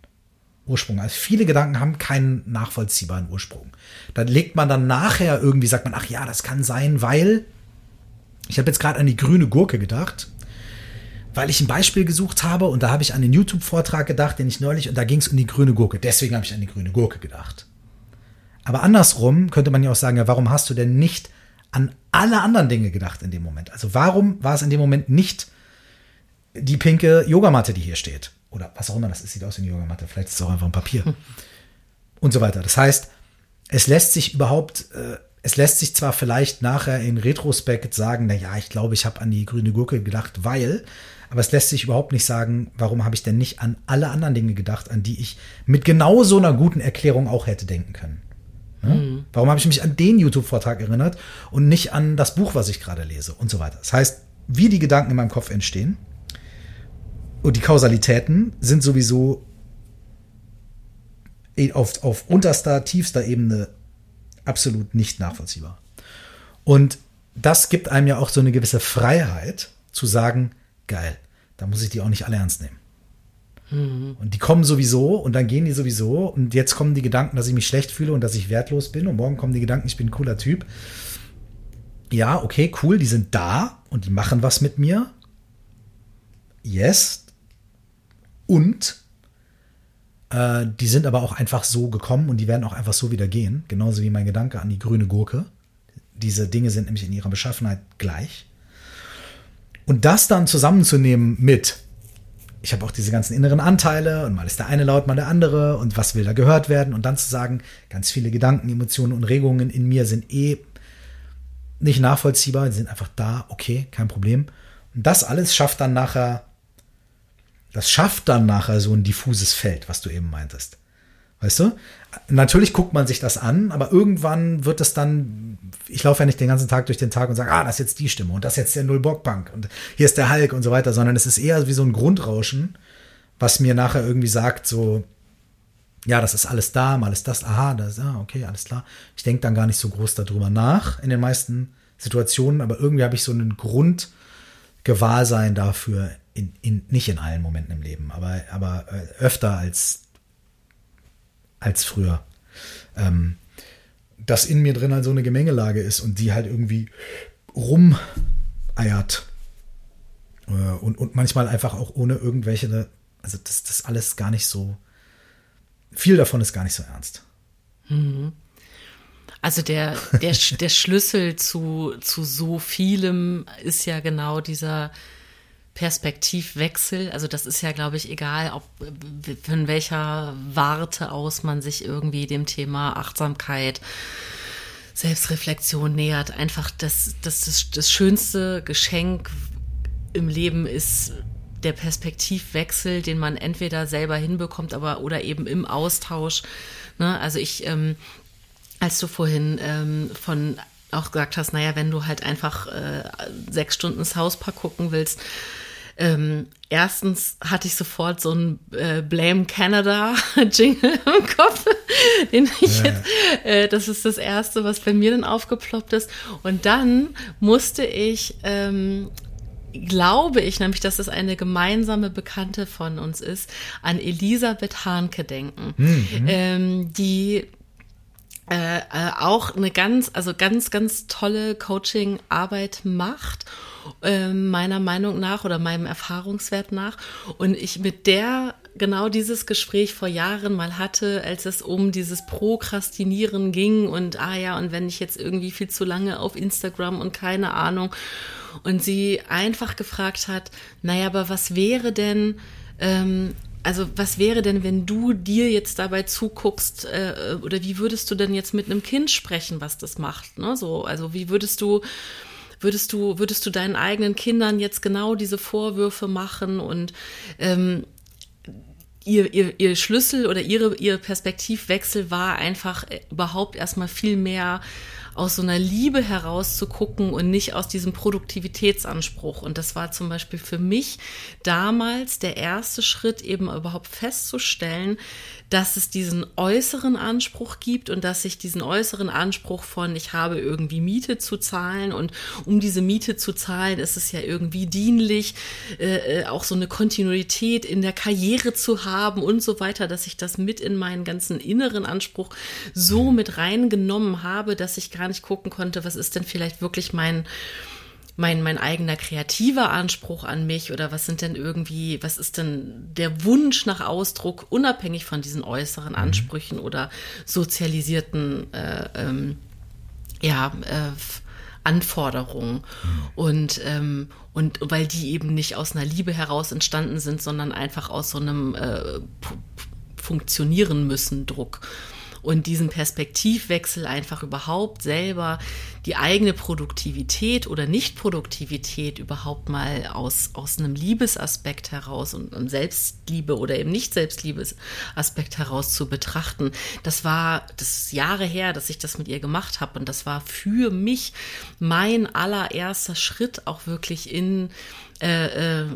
Ursprung. Also viele Gedanken haben keinen nachvollziehbaren Ursprung. Dann legt man dann nachher irgendwie, sagt man, ach ja, das kann sein, weil ich habe jetzt gerade an die grüne Gurke gedacht, weil ich ein Beispiel gesucht habe und da habe ich an den YouTube-Vortrag gedacht, den ich neulich, und da ging es um die grüne Gurke. Deswegen habe ich an die grüne Gurke gedacht. Aber andersrum könnte man ja auch sagen, ja, warum hast du denn nicht an alle anderen Dinge gedacht in dem Moment? Also warum war es in dem Moment nicht die pinke Yogamatte, die hier steht? Oder was auch immer das ist, sieht aus wie eine Yogamatte. Vielleicht ist es auch einfach ein Papier. Hm. Und so weiter. Das heißt, es lässt sich überhaupt, äh, es lässt sich zwar vielleicht nachher in Retrospekt sagen, na ja, ich glaube, ich habe an die grüne Gurke gedacht, weil, aber es lässt sich überhaupt nicht sagen, warum habe ich denn nicht an alle anderen Dinge gedacht, an die ich mit genau so einer guten Erklärung auch hätte denken können. Mhm. Warum habe ich mich an den YouTube-Vortrag erinnert und nicht an das Buch, was ich gerade lese und so weiter. Das heißt, wie die Gedanken in meinem Kopf entstehen, und die Kausalitäten sind sowieso auf, auf unterster, tiefster Ebene absolut nicht nachvollziehbar. Und das gibt einem ja auch so eine gewisse Freiheit zu sagen, geil, da muss ich die auch nicht alle ernst nehmen. Mhm. Und die kommen sowieso und dann gehen die sowieso und jetzt kommen die Gedanken, dass ich mich schlecht fühle und dass ich wertlos bin und morgen kommen die Gedanken, ich bin ein cooler Typ. Ja, okay, cool, die sind da und die machen was mit mir. Yes, und äh, die sind aber auch einfach so gekommen und die werden auch einfach so wieder gehen. Genauso wie mein Gedanke an die grüne Gurke. Diese Dinge sind nämlich in ihrer Beschaffenheit gleich. Und das dann zusammenzunehmen mit, ich habe auch diese ganzen inneren Anteile und mal ist der eine laut, mal der andere und was will da gehört werden und dann zu sagen, ganz viele Gedanken, Emotionen und Regungen in mir sind eh nicht nachvollziehbar, die sind einfach da, okay, kein Problem. Und das alles schafft dann nachher das schafft dann nachher so ein diffuses Feld, was du eben meintest. Weißt du? Natürlich guckt man sich das an, aber irgendwann wird es dann ich laufe ja nicht den ganzen Tag durch den Tag und sage, ah, das ist jetzt die Stimme und das ist jetzt der Null-Bock-Punk und hier ist der Hulk und so weiter, sondern es ist eher wie so ein Grundrauschen, was mir nachher irgendwie sagt, so, ja, das ist alles da, mal ist das, aha, das, ah, okay, alles klar. Ich denke dann gar nicht so groß darüber nach in den meisten Situationen, aber irgendwie habe ich so einen Grundgewahrsein dafür, in, in, nicht in allen Momenten im Leben, aber, aber äh, öfter als, als früher. Ähm, dass in mir drin halt so eine Gemengelage ist und die halt irgendwie rumeiert. Äh, und, und manchmal einfach auch ohne irgendwelche, also das, das alles gar nicht so viel davon ist gar nicht so ernst. Mhm. Also der, der, der Schlüssel zu, zu so vielem ist ja genau dieser Perspektivwechsel. Also das ist ja, glaube ich, egal, ob von welcher Warte aus man sich irgendwie dem Thema Achtsamkeit, Selbstreflexion nähert. Einfach das, das, das, das schönste Geschenk im Leben ist der Perspektivwechsel, den man entweder selber hinbekommt, aber oder eben im Austausch. Ne? Also ich, ähm, als du vorhin ähm, von auch gesagt hast, naja, wenn du halt einfach äh, sechs Stunden das Hauspark gucken willst, ähm, erstens hatte ich sofort so ein äh, Blame Canada Jingle im Kopf, den ich ja. jetzt, äh, das ist das erste, was bei mir dann aufgeploppt ist. Und dann musste ich ähm, glaube ich nämlich, dass es eine gemeinsame Bekannte von uns ist, an Elisabeth Hahnke denken, mhm. ähm, die äh, äh, auch eine ganz, also ganz, ganz tolle Coaching-Arbeit macht, äh, meiner Meinung nach oder meinem Erfahrungswert nach. Und ich mit der genau dieses Gespräch vor Jahren mal hatte, als es um dieses Prokrastinieren ging und ah ja, und wenn ich jetzt irgendwie viel zu lange auf Instagram und keine Ahnung und sie einfach gefragt hat, naja, aber was wäre denn, ähm, also was wäre denn, wenn du dir jetzt dabei zuguckst, äh, oder wie würdest du denn jetzt mit einem Kind sprechen, was das macht? Ne? So, also wie würdest du würdest du, würdest du deinen eigenen Kindern jetzt genau diese Vorwürfe machen und ähm, ihr, ihr, ihr Schlüssel oder ihre, ihr Perspektivwechsel war einfach äh, überhaupt erstmal viel mehr aus so einer Liebe heraus zu gucken und nicht aus diesem Produktivitätsanspruch. Und das war zum Beispiel für mich damals der erste Schritt, eben überhaupt festzustellen, dass es diesen äußeren Anspruch gibt und dass ich diesen äußeren Anspruch von, ich habe irgendwie Miete zu zahlen und um diese Miete zu zahlen, ist es ja irgendwie dienlich, äh, äh, auch so eine Kontinuität in der Karriere zu haben und so weiter, dass ich das mit in meinen ganzen inneren Anspruch so mit reingenommen habe, dass ich gar nicht gucken konnte, was ist denn vielleicht wirklich mein mein, mein eigener kreativer Anspruch an mich oder was sind denn irgendwie, was ist denn der Wunsch nach Ausdruck, unabhängig von diesen äußeren mhm. Ansprüchen mhm. oder sozialisierten äh, ähm, ja, äh, Anforderungen. Mhm. Und, ähm, und weil die eben nicht aus einer Liebe heraus entstanden sind, sondern einfach aus so einem äh, funktionieren müssen Druck und diesen Perspektivwechsel einfach überhaupt selber die eigene Produktivität oder Nichtproduktivität überhaupt mal aus, aus einem Liebesaspekt heraus und einem Selbstliebe oder eben nicht Selbstliebesaspekt heraus zu betrachten. Das war das ist Jahre her, dass ich das mit ihr gemacht habe und das war für mich mein allererster Schritt auch wirklich in äh, äh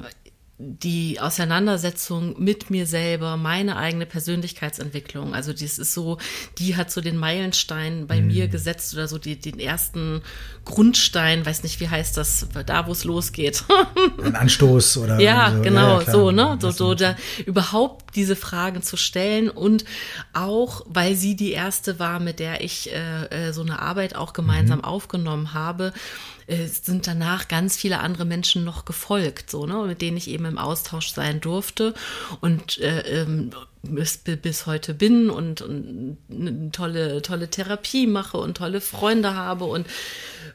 die Auseinandersetzung mit mir selber, meine eigene Persönlichkeitsentwicklung. Also das ist so, die hat so den Meilenstein bei mhm. mir gesetzt oder so die, den ersten Grundstein, weiß nicht, wie heißt das, da wo es losgeht. Ein Anstoß oder Ja, so. genau, ja, so, ne? So, so da überhaupt diese Fragen zu stellen und auch, weil sie die erste war, mit der ich äh, äh so eine Arbeit auch gemeinsam mhm. aufgenommen habe, äh, sind danach ganz viele andere Menschen noch gefolgt, so, ne, mit denen ich eben im Austausch sein durfte und äh, ähm, bis, bis heute bin und, und eine tolle, tolle Therapie mache und tolle Freunde habe und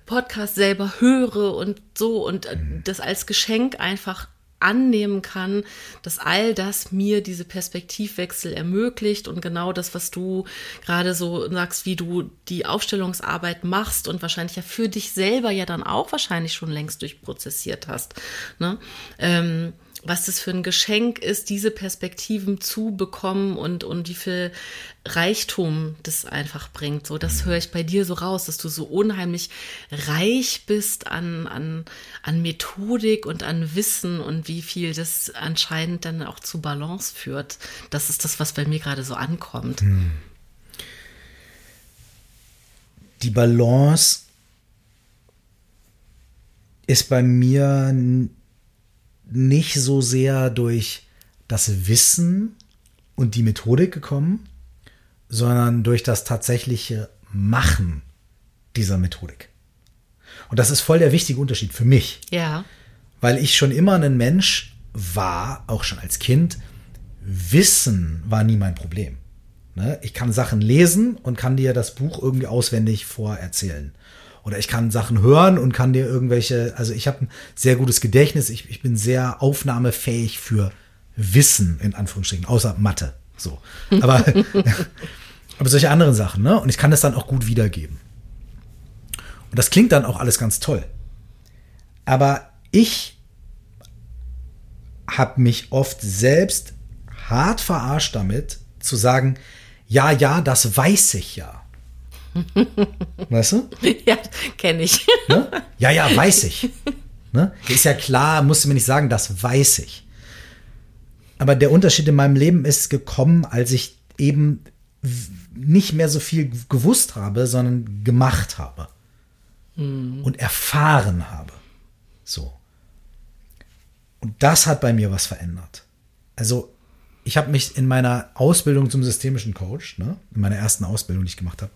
Podcast selber höre und so und äh, mhm. das als Geschenk einfach annehmen kann, dass all das mir diese Perspektivwechsel ermöglicht und genau das, was du gerade so sagst, wie du die Aufstellungsarbeit machst und wahrscheinlich ja für dich selber ja dann auch wahrscheinlich schon längst durchprozessiert hast. Ne? Ähm, was das für ein Geschenk ist, diese Perspektiven zu bekommen und, und wie viel Reichtum das einfach bringt. So, das höre ich bei dir so raus, dass du so unheimlich reich bist an, an, an Methodik und an Wissen und wie viel das anscheinend dann auch zu Balance führt. Das ist das, was bei mir gerade so ankommt. Hm. Die Balance ist bei mir nicht so sehr durch das Wissen und die Methodik gekommen, sondern durch das tatsächliche Machen dieser Methodik. Und das ist voll der wichtige Unterschied für mich. Ja. Weil ich schon immer ein Mensch war, auch schon als Kind, Wissen war nie mein Problem. Ne? Ich kann Sachen lesen und kann dir das Buch irgendwie auswendig vorerzählen. Oder ich kann Sachen hören und kann dir irgendwelche, also ich habe ein sehr gutes Gedächtnis, ich, ich bin sehr aufnahmefähig für Wissen, in Anführungsstrichen, außer Mathe. So. Aber, aber solche anderen Sachen, ne? Und ich kann das dann auch gut wiedergeben. Und das klingt dann auch alles ganz toll. Aber ich habe mich oft selbst hart verarscht damit, zu sagen, ja, ja, das weiß ich ja. Weißt du? Ja, kenne ich. Ne? Ja, ja, weiß ich. Ne? Ist ja klar, musst du mir nicht sagen, das weiß ich. Aber der Unterschied in meinem Leben ist gekommen, als ich eben nicht mehr so viel gewusst habe, sondern gemacht habe. Mhm. Und erfahren habe. So. Und das hat bei mir was verändert. Also, ich habe mich in meiner Ausbildung zum systemischen Coach, ne, in meiner ersten Ausbildung, die ich gemacht habe,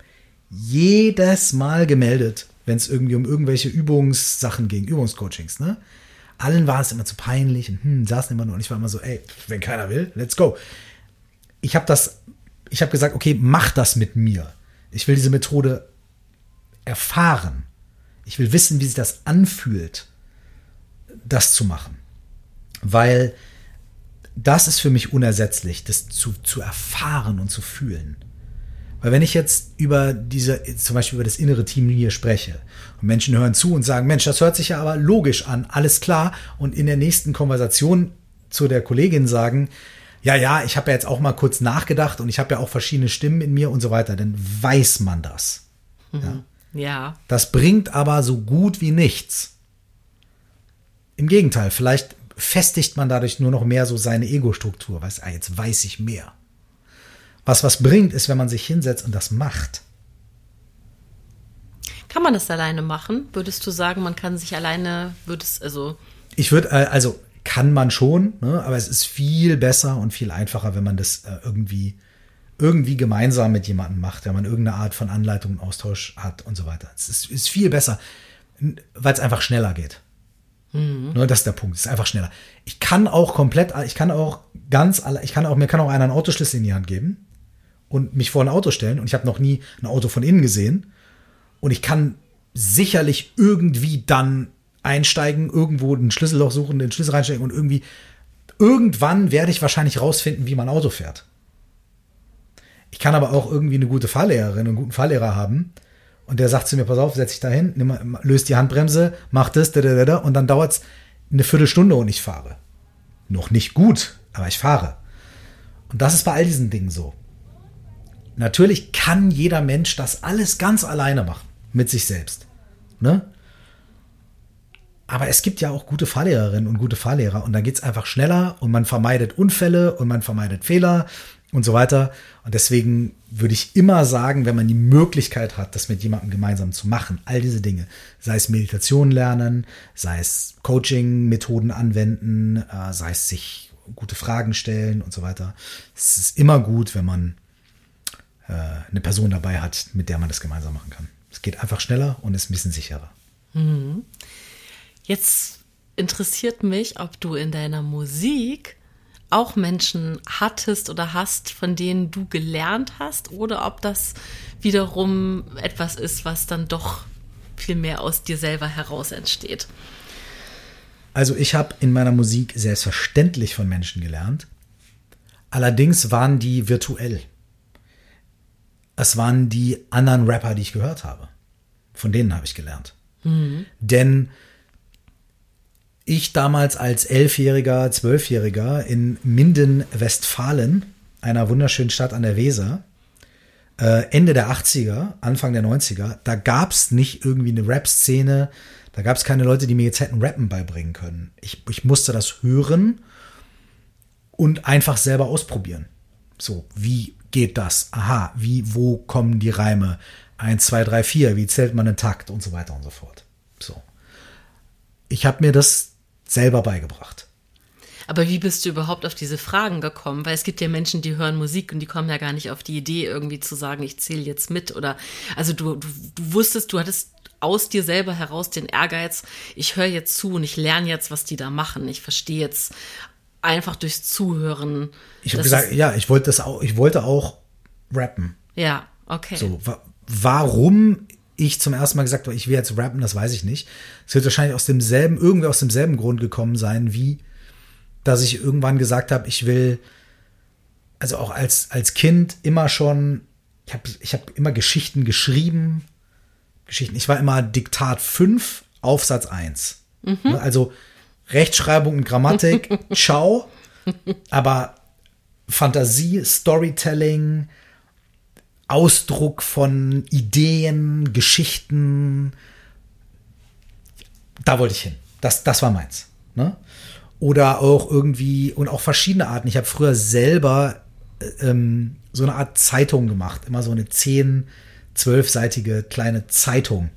jedes Mal gemeldet, wenn es irgendwie um irgendwelche Übungssachen ging, Übungscoachings, ne? Allen war es immer zu peinlich und hm, saßen immer nur und ich war immer so, ey, wenn keiner will, let's go. Ich habe das, ich habe gesagt, okay, mach das mit mir. Ich will diese Methode erfahren. Ich will wissen, wie sich das anfühlt, das zu machen. Weil das ist für mich unersetzlich, das zu, zu erfahren und zu fühlen. Weil wenn ich jetzt über diese, zum Beispiel über das innere Team hier spreche und Menschen hören zu und sagen, Mensch, das hört sich ja aber logisch an, alles klar, und in der nächsten Konversation zu der Kollegin sagen, ja, ja, ich habe ja jetzt auch mal kurz nachgedacht und ich habe ja auch verschiedene Stimmen in mir und so weiter, dann weiß man das. Mhm. Ja. ja. Das bringt aber so gut wie nichts. Im Gegenteil, vielleicht festigt man dadurch nur noch mehr so seine Ego-Struktur. Weißt, ah, jetzt weiß ich mehr. Was was bringt, ist, wenn man sich hinsetzt und das macht. Kann man das alleine machen? Würdest du sagen, man kann sich alleine, würdest also. Ich würde, äh, also kann man schon, ne? aber es ist viel besser und viel einfacher, wenn man das äh, irgendwie irgendwie gemeinsam mit jemandem macht, wenn man irgendeine Art von Anleitung und Austausch hat und so weiter. Es ist, ist viel besser, weil es einfach schneller geht. Mhm. Nur das ist der Punkt. Es ist einfach schneller. Ich kann auch komplett, ich kann auch ganz, ich kann auch, mir kann auch einer einen Autoschlüssel in die Hand geben und mich vor ein Auto stellen und ich habe noch nie ein Auto von innen gesehen und ich kann sicherlich irgendwie dann einsteigen, irgendwo ein Schlüsselloch suchen, den Schlüssel reinstecken und irgendwie irgendwann werde ich wahrscheinlich rausfinden, wie man Auto fährt. Ich kann aber auch irgendwie eine gute Fahrlehrerin, einen guten Fahrlehrer haben und der sagt zu mir, pass auf, setz dich da hin, löst die Handbremse, mach das, und dann dauert es eine Viertelstunde und ich fahre. Noch nicht gut, aber ich fahre. Und das ist bei all diesen Dingen so. Natürlich kann jeder Mensch das alles ganz alleine machen, mit sich selbst. Ne? Aber es gibt ja auch gute Fahrlehrerinnen und gute Fahrlehrer und da geht es einfach schneller und man vermeidet Unfälle und man vermeidet Fehler und so weiter. Und deswegen würde ich immer sagen, wenn man die Möglichkeit hat, das mit jemandem gemeinsam zu machen, all diese Dinge, sei es Meditation lernen, sei es Coaching-Methoden anwenden, äh, sei es sich gute Fragen stellen und so weiter. Es ist immer gut, wenn man eine Person dabei hat, mit der man das gemeinsam machen kann. Es geht einfach schneller und ist ein bisschen sicherer. Mhm. Jetzt interessiert mich, ob du in deiner Musik auch Menschen hattest oder hast, von denen du gelernt hast, oder ob das wiederum etwas ist, was dann doch viel mehr aus dir selber heraus entsteht. Also ich habe in meiner Musik selbstverständlich von Menschen gelernt. Allerdings waren die virtuell es waren die anderen Rapper, die ich gehört habe. Von denen habe ich gelernt. Mhm. Denn ich damals als Elfjähriger, Zwölfjähriger in Minden, Westfalen, einer wunderschönen Stadt an der Weser, äh, Ende der 80er, Anfang der 90er, da gab es nicht irgendwie eine Rap-Szene, da gab es keine Leute, die mir jetzt hätten Rappen beibringen können. Ich, ich musste das hören und einfach selber ausprobieren. So, wie geht das? Aha, wie, wo kommen die Reime? Eins, zwei, drei, vier, wie zählt man den Takt und so weiter und so fort. So. Ich habe mir das selber beigebracht. Aber wie bist du überhaupt auf diese Fragen gekommen? Weil es gibt ja Menschen, die hören Musik und die kommen ja gar nicht auf die Idee, irgendwie zu sagen, ich zähle jetzt mit. Oder also du, du, du wusstest, du hattest aus dir selber heraus den Ehrgeiz, ich höre jetzt zu und ich lerne jetzt, was die da machen. Ich verstehe jetzt einfach durchs Zuhören. Ich habe gesagt, ja, ich wollte das auch, ich wollte auch rappen. Ja, okay. So, wa warum ich zum ersten Mal gesagt habe, ich will jetzt rappen, das weiß ich nicht. Es wird wahrscheinlich aus demselben, irgendwie aus demselben Grund gekommen sein, wie dass ich irgendwann gesagt habe, ich will, also auch als, als Kind immer schon, ich habe ich hab immer Geschichten geschrieben, Geschichten. Ich war immer Diktat 5, Aufsatz 1. Mhm. Ne, also Rechtschreibung und Grammatik, ciao. Aber Fantasie, Storytelling, Ausdruck von Ideen, Geschichten, da wollte ich hin. Das, das war meins. Ne? Oder auch irgendwie, und auch verschiedene Arten. Ich habe früher selber äh, ähm, so eine Art Zeitung gemacht. Immer so eine 10, 12-seitige kleine Zeitung.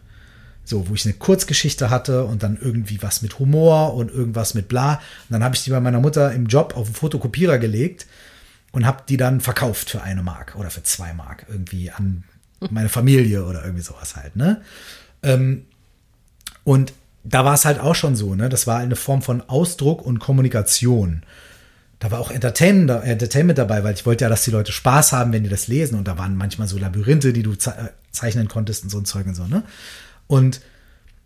So, wo ich eine Kurzgeschichte hatte und dann irgendwie was mit Humor und irgendwas mit bla. Und dann habe ich die bei meiner Mutter im Job auf den Fotokopierer gelegt und habe die dann verkauft für eine Mark oder für zwei Mark irgendwie an meine Familie oder irgendwie sowas halt, ne? Ähm, und da war es halt auch schon so, ne? Das war eine Form von Ausdruck und Kommunikation. Da war auch Entertainment, dabei, weil ich wollte ja, dass die Leute Spaß haben, wenn die das lesen. Und da waren manchmal so Labyrinthe, die du äh, zeichnen konntest und so ein Zeug und so, ne? Und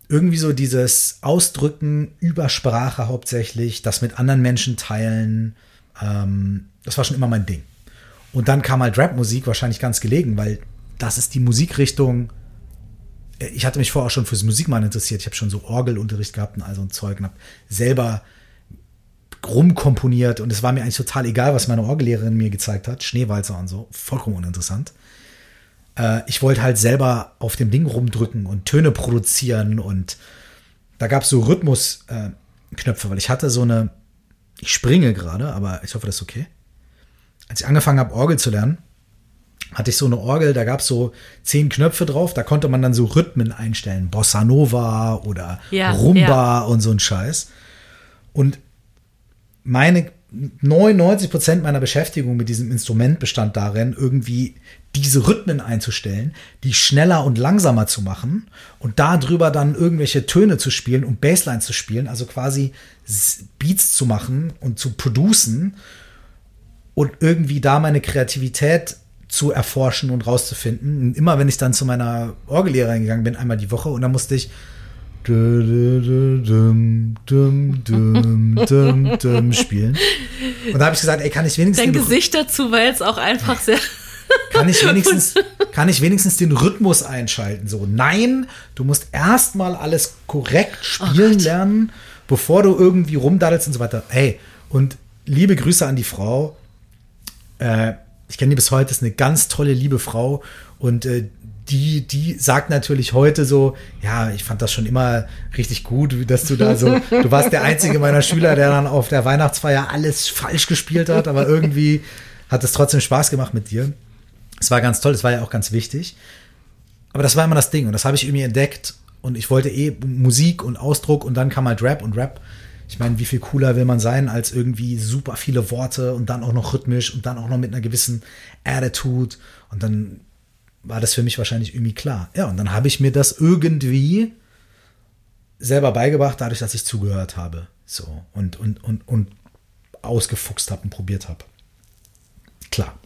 irgendwie so dieses Ausdrücken über Sprache hauptsächlich, das mit anderen Menschen teilen, ähm, das war schon immer mein Ding. Und dann kam halt Rap-Musik wahrscheinlich ganz gelegen, weil das ist die Musikrichtung. Ich hatte mich vorher auch schon fürs Musikmachen interessiert. Ich habe schon so Orgelunterricht gehabt und all so ein Zeug und habe selber rumkomponiert und es war mir eigentlich total egal, was meine Orgellehrerin mir gezeigt hat. Schneewalzer und so. Vollkommen uninteressant. Äh, ich wollte halt selber auf dem Ding rumdrücken und Töne produzieren und da gab es so Rhythmusknöpfe, äh, weil ich hatte so eine, ich springe gerade, aber ich hoffe, das ist okay als ich angefangen habe, Orgel zu lernen, hatte ich so eine Orgel, da gab es so zehn Knöpfe drauf, da konnte man dann so Rhythmen einstellen, Bossa Nova oder ja, Rumba ja. und so ein Scheiß. Und meine 99 Prozent meiner Beschäftigung mit diesem Instrument bestand darin, irgendwie diese Rhythmen einzustellen, die schneller und langsamer zu machen und darüber dann irgendwelche Töne zu spielen und Bassline zu spielen, also quasi Beats zu machen und zu producen und irgendwie da meine Kreativität zu erforschen und rauszufinden. Und immer wenn ich dann zu meiner Orgellehrerin gegangen bin, einmal die Woche, und dann musste ich spielen. Und da habe ich gesagt, ey, kann ich wenigstens. Dein Gesicht dazu war jetzt auch einfach sehr. Kann ich, wenigstens, kann ich wenigstens den Rhythmus einschalten? So, nein, du musst erstmal alles korrekt oh spielen oh lernen, bevor du irgendwie rumdaddelst und so weiter. Hey, und liebe Grüße an die Frau. Äh, ich kenne die bis heute, ist eine ganz tolle, liebe Frau und äh, die, die sagt natürlich heute so, ja, ich fand das schon immer richtig gut, dass du da so, du warst der einzige meiner Schüler, der dann auf der Weihnachtsfeier alles falsch gespielt hat, aber irgendwie hat es trotzdem Spaß gemacht mit dir. Es war ganz toll, es war ja auch ganz wichtig. Aber das war immer das Ding und das habe ich irgendwie entdeckt und ich wollte eh Musik und Ausdruck und dann kam halt Rap und Rap ich meine, wie viel cooler will man sein als irgendwie super viele Worte und dann auch noch rhythmisch und dann auch noch mit einer gewissen Attitude. Und dann war das für mich wahrscheinlich irgendwie klar. Ja, und dann habe ich mir das irgendwie selber beigebracht, dadurch, dass ich zugehört habe. So. Und, und, und, und ausgefuchst habe und probiert habe. Klar.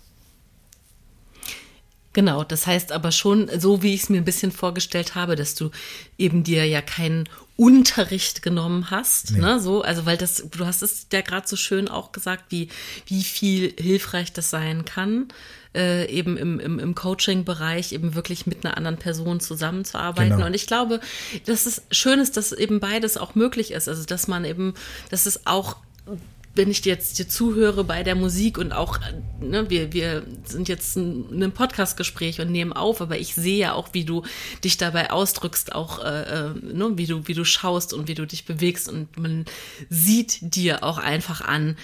Genau, das heißt aber schon, so wie ich es mir ein bisschen vorgestellt habe, dass du eben dir ja keinen Unterricht genommen hast, nee. ne, so, also weil das, du hast es ja gerade so schön auch gesagt, wie, wie viel hilfreich das sein kann, äh, eben im, im, im Coaching-Bereich eben wirklich mit einer anderen Person zusammenzuarbeiten. Genau. Und ich glaube, dass es schön ist, dass eben beides auch möglich ist, also dass man eben, dass es auch wenn ich jetzt dir zuhöre bei der Musik und auch, ne, wir, wir sind jetzt in einem Podcastgespräch und nehmen auf, aber ich sehe ja auch, wie du dich dabei ausdrückst, auch äh, äh, ne, wie du, wie du schaust und wie du dich bewegst und man sieht dir auch einfach an,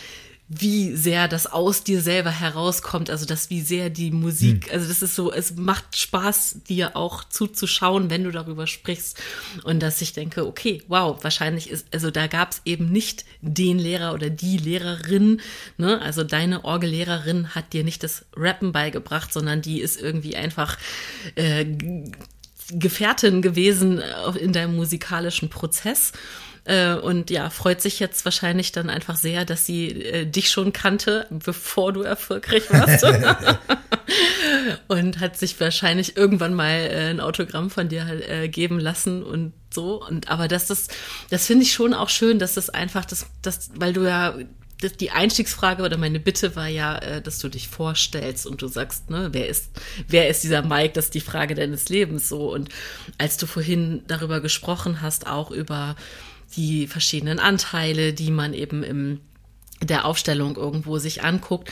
wie sehr das aus dir selber herauskommt, also das, wie sehr die Musik, hm. also das ist so, es macht Spaß, dir auch zuzuschauen, wenn du darüber sprichst. Und dass ich denke, okay, wow, wahrscheinlich ist, also da gab es eben nicht den Lehrer oder die Lehrerin, ne? Also deine Orgellehrerin hat dir nicht das Rappen beigebracht, sondern die ist irgendwie einfach äh, Gefährtin gewesen in deinem musikalischen Prozess. Äh, und ja, freut sich jetzt wahrscheinlich dann einfach sehr, dass sie äh, dich schon kannte, bevor du erfolgreich warst. und hat sich wahrscheinlich irgendwann mal äh, ein Autogramm von dir äh, geben lassen und so. Und aber das ist, das finde ich schon auch schön, dass das einfach, das, das, weil du ja die Einstiegsfrage oder meine Bitte war ja, äh, dass du dich vorstellst und du sagst, ne, wer ist, wer ist dieser Mike? Das ist die Frage deines Lebens so. Und als du vorhin darüber gesprochen hast, auch über die verschiedenen Anteile, die man eben im der Aufstellung irgendwo sich anguckt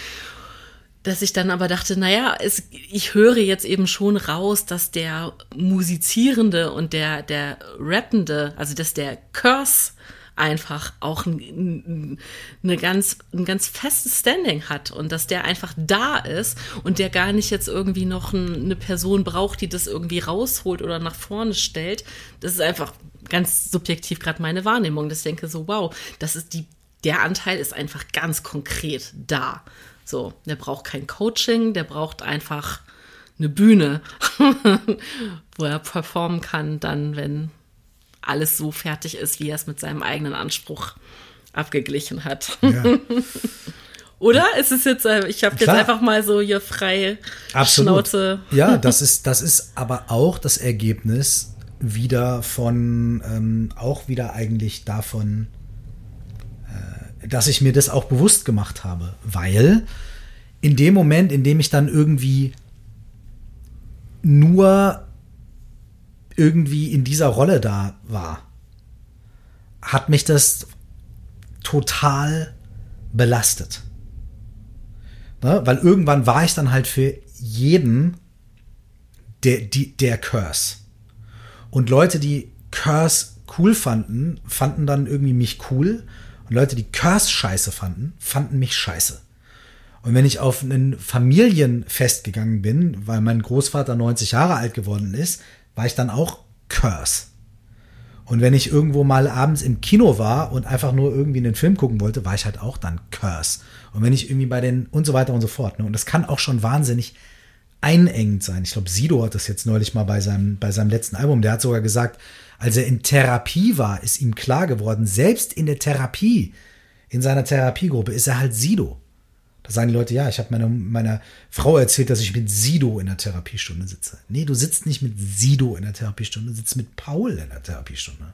dass ich dann aber dachte, naja, es, ich höre jetzt eben schon raus, dass der Musizierende und der, der Rappende, also dass der Curse einfach auch ein, eine ganz, ein ganz festes Standing hat und dass der einfach da ist und der gar nicht jetzt irgendwie noch eine Person braucht, die das irgendwie rausholt oder nach vorne stellt. Das ist einfach ganz subjektiv gerade meine Wahrnehmung. Das denke so, wow, das ist die, der Anteil ist einfach ganz konkret da. So, der braucht kein Coaching, der braucht einfach eine Bühne, wo er performen kann, dann, wenn alles so fertig ist, wie er es mit seinem eigenen Anspruch abgeglichen hat. Ja. Oder? Es ist jetzt, äh, ich habe jetzt einfach mal so hier freie Absolut. Schnauze. Ja, das ist, das ist aber auch das Ergebnis wieder von, ähm, auch wieder eigentlich davon, äh, dass ich mir das auch bewusst gemacht habe. Weil in dem Moment, in dem ich dann irgendwie nur irgendwie in dieser Rolle da war, hat mich das total belastet. Ne? Weil irgendwann war ich dann halt für jeden der, die, der Curse. Und Leute, die Curse cool fanden, fanden dann irgendwie mich cool. Und Leute, die Curse scheiße fanden, fanden mich scheiße. Und wenn ich auf ein Familienfest gegangen bin, weil mein Großvater 90 Jahre alt geworden ist, war ich dann auch Curse. Und wenn ich irgendwo mal abends im Kino war und einfach nur irgendwie einen Film gucken wollte, war ich halt auch dann Curse. Und wenn ich irgendwie bei den und so weiter und so fort. Ne? Und das kann auch schon wahnsinnig einengend sein. Ich glaube, Sido hat das jetzt neulich mal bei seinem, bei seinem letzten Album. Der hat sogar gesagt, als er in Therapie war, ist ihm klar geworden, selbst in der Therapie, in seiner Therapiegruppe, ist er halt Sido. Da sagen die Leute, ja, ich habe meiner, meiner Frau erzählt, dass ich mit Sido in der Therapiestunde sitze. Nee, du sitzt nicht mit Sido in der Therapiestunde, du sitzt mit Paul in der Therapiestunde.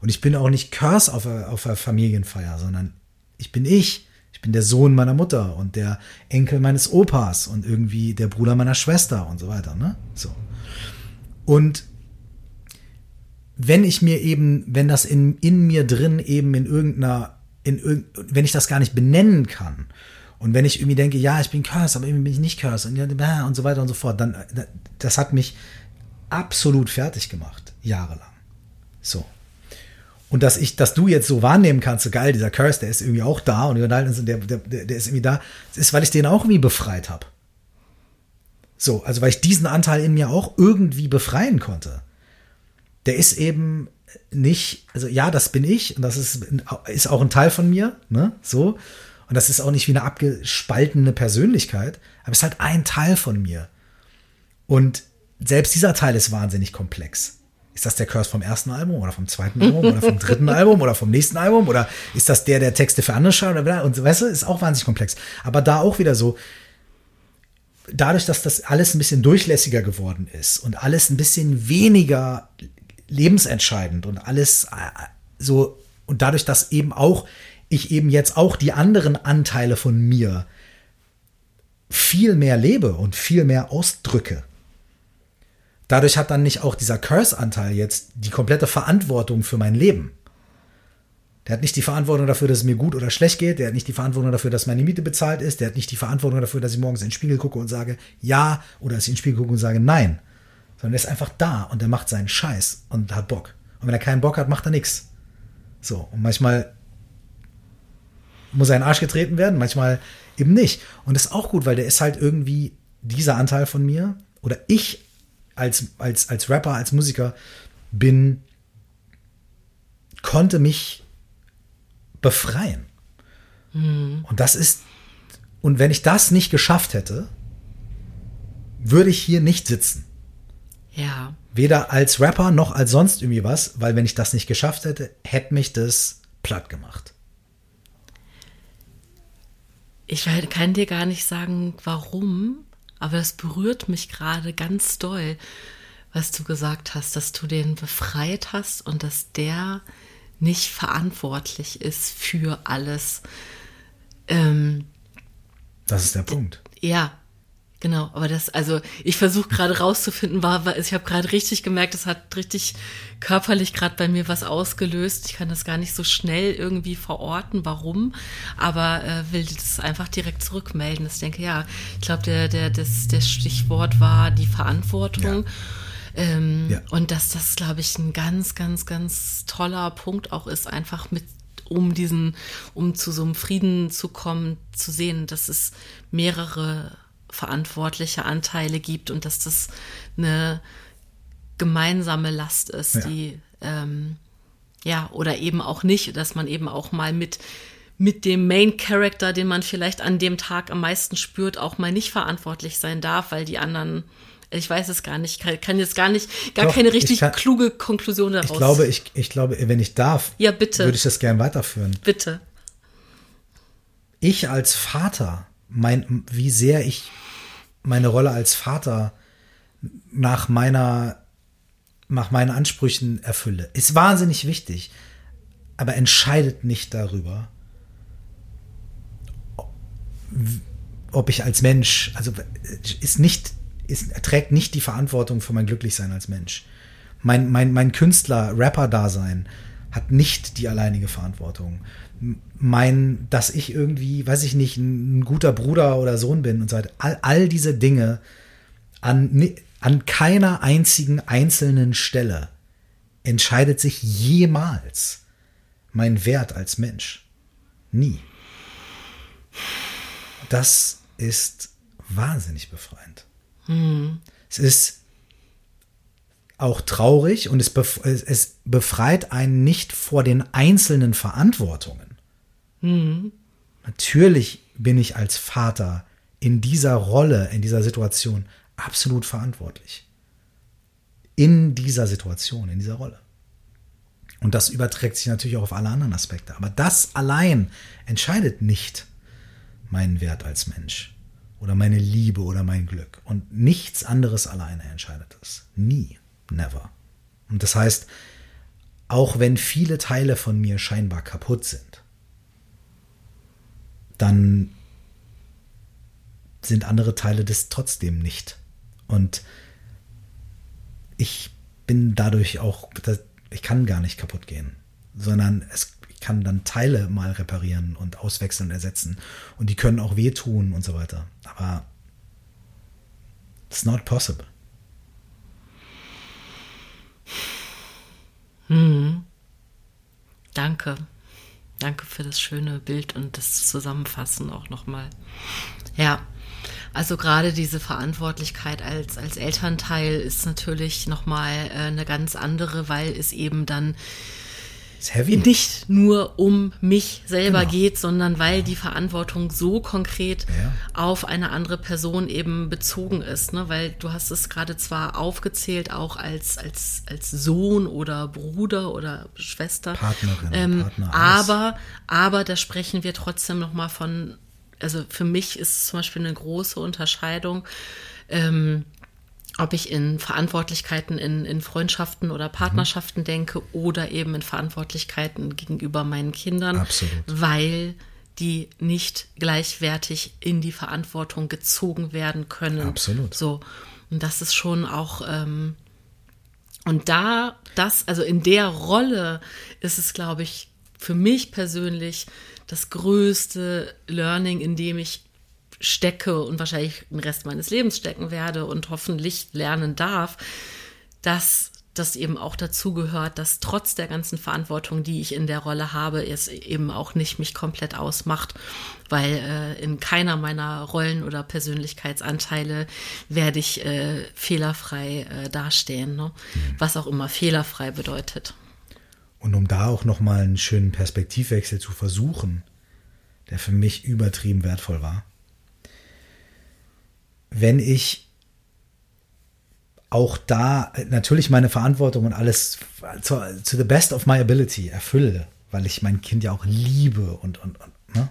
Und ich bin auch nicht Curse auf auf einer Familienfeier, sondern ich bin ich. Ich bin der Sohn meiner Mutter und der Enkel meines Opas und irgendwie der Bruder meiner Schwester und so weiter, ne? So. Und wenn ich mir eben, wenn das in, in mir drin eben in irgendeiner, in irgend, wenn ich das gar nicht benennen kann und wenn ich irgendwie denke, ja, ich bin Curse, aber irgendwie bin ich nicht Curse und, und so weiter und so fort, dann, das hat mich absolut fertig gemacht, jahrelang. So. Und dass ich, dass du jetzt so wahrnehmen kannst, so geil, dieser Curse, der ist irgendwie auch da und der, der, der ist irgendwie da, das ist, weil ich den auch irgendwie befreit habe. So, also weil ich diesen Anteil in mir auch irgendwie befreien konnte. Der ist eben nicht, also ja, das bin ich und das ist, ist auch ein Teil von mir, ne, so. Und das ist auch nicht wie eine abgespaltene Persönlichkeit, aber es ist halt ein Teil von mir. Und selbst dieser Teil ist wahnsinnig komplex. Ist das der Curse vom ersten Album oder vom zweiten Album oder vom dritten Album oder vom nächsten Album oder ist das der, der Texte für andere schreibt und weißt du, ist auch wahnsinnig komplex. Aber da auch wieder so, dadurch, dass das alles ein bisschen durchlässiger geworden ist und alles ein bisschen weniger lebensentscheidend und alles äh, so und dadurch, dass eben auch ich eben jetzt auch die anderen Anteile von mir viel mehr lebe und viel mehr ausdrücke. Dadurch hat dann nicht auch dieser Curse-Anteil jetzt die komplette Verantwortung für mein Leben. Der hat nicht die Verantwortung dafür, dass es mir gut oder schlecht geht. Der hat nicht die Verantwortung dafür, dass meine Miete bezahlt ist. Der hat nicht die Verantwortung dafür, dass ich morgens in den Spiegel gucke und sage ja oder dass ich in den Spiegel gucke und sage nein. Sondern der ist einfach da und der macht seinen Scheiß und hat Bock. Und wenn er keinen Bock hat, macht er nichts. So. Und manchmal muss er in den Arsch getreten werden, manchmal eben nicht. Und das ist auch gut, weil der ist halt irgendwie dieser Anteil von mir oder ich als, als, als Rapper, als Musiker bin, konnte mich befreien. Mhm. Und das ist, und wenn ich das nicht geschafft hätte, würde ich hier nicht sitzen. Ja. Weder als Rapper noch als sonst irgendwie was, weil wenn ich das nicht geschafft hätte, hätte mich das platt gemacht. Ich kann dir gar nicht sagen, warum, aber es berührt mich gerade ganz doll, was du gesagt hast, dass du den befreit hast und dass der nicht verantwortlich ist für alles. Ähm, das ist der Punkt. Ja, genau. Aber das, also ich versuche gerade rauszufinden, war, war ich habe gerade richtig gemerkt, es hat richtig körperlich gerade bei mir was ausgelöst. Ich kann das gar nicht so schnell irgendwie verorten, warum, aber äh, will das einfach direkt zurückmelden. Ich denke, ja, ich glaube, der, der, das, der Stichwort war die Verantwortung. Ja ähm, ja. Und dass das, glaube ich, ein ganz, ganz, ganz toller Punkt auch ist, einfach mit um diesen, um zu so einem Frieden zu kommen, zu sehen, dass es mehrere verantwortliche Anteile gibt und dass das eine gemeinsame Last ist, ja. die ähm, ja oder eben auch nicht, dass man eben auch mal mit mit dem Main Character, den man vielleicht an dem Tag am meisten spürt, auch mal nicht verantwortlich sein darf, weil die anderen ich weiß es gar nicht. Ich kann, jetzt gar nicht, gar Doch, keine richtig kann, kluge Konklusion daraus. Ich glaube, ich, ich glaube, wenn ich darf, ja, bitte. würde ich das gerne weiterführen. Bitte. Ich als Vater, mein, wie sehr ich meine Rolle als Vater nach meiner, nach meinen Ansprüchen erfülle, ist wahnsinnig wichtig, aber entscheidet nicht darüber, ob ich als Mensch, also ist nicht ist, trägt nicht die Verantwortung für mein Glücklichsein als Mensch. Mein, mein, mein Künstler-Rapper-Dasein hat nicht die alleinige Verantwortung. Mein, dass ich irgendwie, weiß ich nicht, ein, guter Bruder oder Sohn bin und so weiter. All, all diese Dinge an, an keiner einzigen einzelnen Stelle entscheidet sich jemals mein Wert als Mensch. Nie. Das ist wahnsinnig befreiend. Mhm. Es ist auch traurig und es, es befreit einen nicht vor den einzelnen Verantwortungen. Mhm. Natürlich bin ich als Vater in dieser Rolle, in dieser Situation absolut verantwortlich. In dieser Situation, in dieser Rolle. Und das überträgt sich natürlich auch auf alle anderen Aspekte. Aber das allein entscheidet nicht meinen Wert als Mensch oder meine Liebe oder mein Glück. Und nichts anderes alleine entscheidet es. Nie. Never. Und das heißt, auch wenn viele Teile von mir scheinbar kaputt sind, dann sind andere Teile das trotzdem nicht. Und ich bin dadurch auch, ich kann gar nicht kaputt gehen, sondern es ich kann dann Teile mal reparieren und auswechseln, ersetzen. Und die können auch wehtun und so weiter. Aber it's not possible. Hm. Danke. Danke für das schöne Bild und das Zusammenfassen auch nochmal. Ja, also gerade diese Verantwortlichkeit als, als Elternteil ist natürlich nochmal äh, eine ganz andere, weil es eben dann nicht nur um mich selber genau. geht, sondern weil die Verantwortung so konkret ja. auf eine andere Person eben bezogen ist. Ne? Weil du hast es gerade zwar aufgezählt, auch als, als, als Sohn oder Bruder oder Schwester. Partnerin, ähm, Partner, aber, aber da sprechen wir trotzdem nochmal von also für mich ist es zum Beispiel eine große Unterscheidung, ähm, ob ich in Verantwortlichkeiten in, in Freundschaften oder Partnerschaften mhm. denke oder eben in Verantwortlichkeiten gegenüber meinen Kindern, Absolut. weil die nicht gleichwertig in die Verantwortung gezogen werden können. Absolut. So. Und das ist schon auch, ähm, und da, das, also in der Rolle ist es, glaube ich, für mich persönlich das größte Learning, in dem ich stecke und wahrscheinlich den Rest meines Lebens stecken werde und hoffentlich lernen darf, dass das eben auch dazu gehört, dass trotz der ganzen Verantwortung, die ich in der Rolle habe, es eben auch nicht mich komplett ausmacht, weil äh, in keiner meiner Rollen oder Persönlichkeitsanteile werde ich äh, fehlerfrei äh, dastehen, ne? Mhm. was auch immer fehlerfrei bedeutet. Und um da auch noch mal einen schönen Perspektivwechsel zu versuchen, der für mich übertrieben wertvoll war. Wenn ich auch da natürlich meine Verantwortung und alles zu, to the best of my ability erfülle, weil ich mein Kind ja auch liebe und, und, und ne?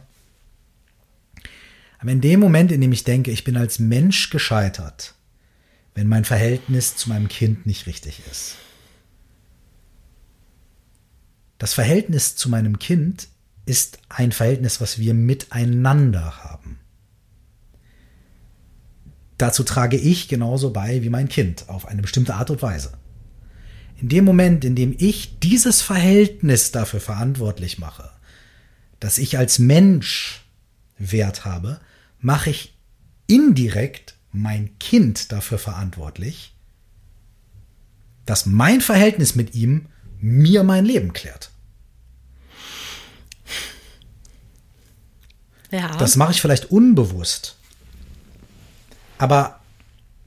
Aber in dem Moment, in dem ich denke, ich bin als Mensch gescheitert, wenn mein Verhältnis zu meinem Kind nicht richtig ist. Das Verhältnis zu meinem Kind ist ein Verhältnis, was wir miteinander haben. Dazu trage ich genauso bei wie mein Kind auf eine bestimmte Art und Weise. In dem Moment, in dem ich dieses Verhältnis dafür verantwortlich mache, dass ich als Mensch Wert habe, mache ich indirekt mein Kind dafür verantwortlich, dass mein Verhältnis mit ihm mir mein Leben klärt. Ja. Das mache ich vielleicht unbewusst. Aber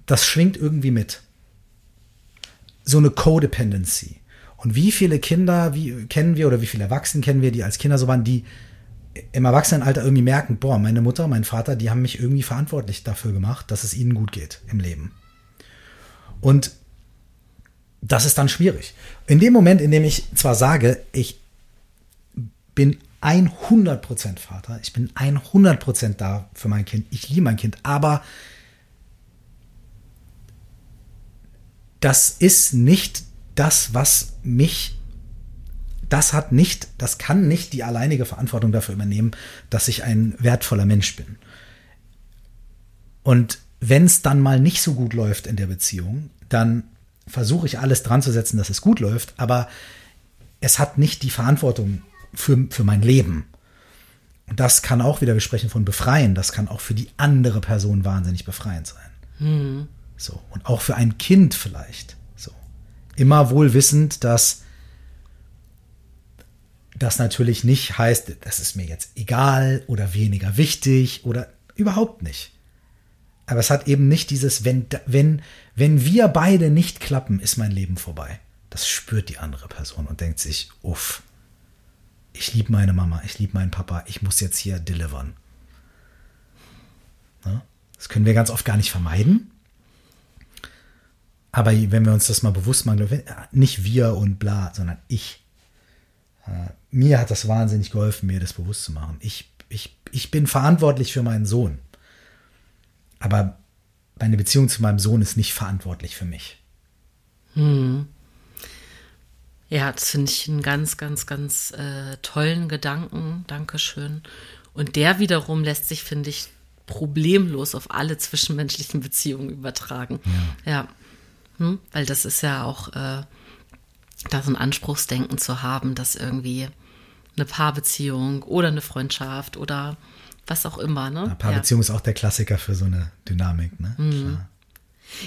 das schwingt irgendwie mit. So eine Codependency. Und wie viele Kinder wie, kennen wir oder wie viele Erwachsene kennen wir, die als Kinder so waren, die im Erwachsenenalter irgendwie merken, boah, meine Mutter, mein Vater, die haben mich irgendwie verantwortlich dafür gemacht, dass es ihnen gut geht im Leben. Und das ist dann schwierig. In dem Moment, in dem ich zwar sage, ich bin 100% Vater, ich bin 100% da für mein Kind, ich liebe mein Kind, aber das ist nicht das, was mich, das hat nicht, das kann nicht die alleinige Verantwortung dafür übernehmen, dass ich ein wertvoller Mensch bin. Und wenn es dann mal nicht so gut läuft in der Beziehung, dann versuche ich alles dran zu setzen, dass es gut läuft, aber es hat nicht die Verantwortung für, für mein Leben. Und das kann auch wieder, wir sprechen von befreien, das kann auch für die andere Person wahnsinnig befreiend sein. Mhm. So. Und auch für ein Kind vielleicht. So. Immer wohl wissend, dass das natürlich nicht heißt, das ist mir jetzt egal oder weniger wichtig oder überhaupt nicht. Aber es hat eben nicht dieses, wenn, wenn, wenn wir beide nicht klappen, ist mein Leben vorbei. Das spürt die andere Person und denkt sich, uff, ich liebe meine Mama, ich liebe meinen Papa, ich muss jetzt hier delivern. Das können wir ganz oft gar nicht vermeiden. Aber wenn wir uns das mal bewusst machen, nicht wir und bla, sondern ich. Äh, mir hat das wahnsinnig geholfen, mir das bewusst zu machen. Ich, ich, ich bin verantwortlich für meinen Sohn. Aber meine Beziehung zu meinem Sohn ist nicht verantwortlich für mich. Hm. Ja, das finde ich einen ganz, ganz, ganz äh, tollen Gedanken. Dankeschön. Und der wiederum lässt sich, finde ich, problemlos auf alle zwischenmenschlichen Beziehungen übertragen. Ja. ja. Hm? Weil das ist ja auch äh, da so ein Anspruchsdenken zu haben, dass irgendwie eine Paarbeziehung oder eine Freundschaft oder was auch immer. Ne? Eine Paarbeziehung ja. ist auch der Klassiker für so eine Dynamik. Ne? Mhm.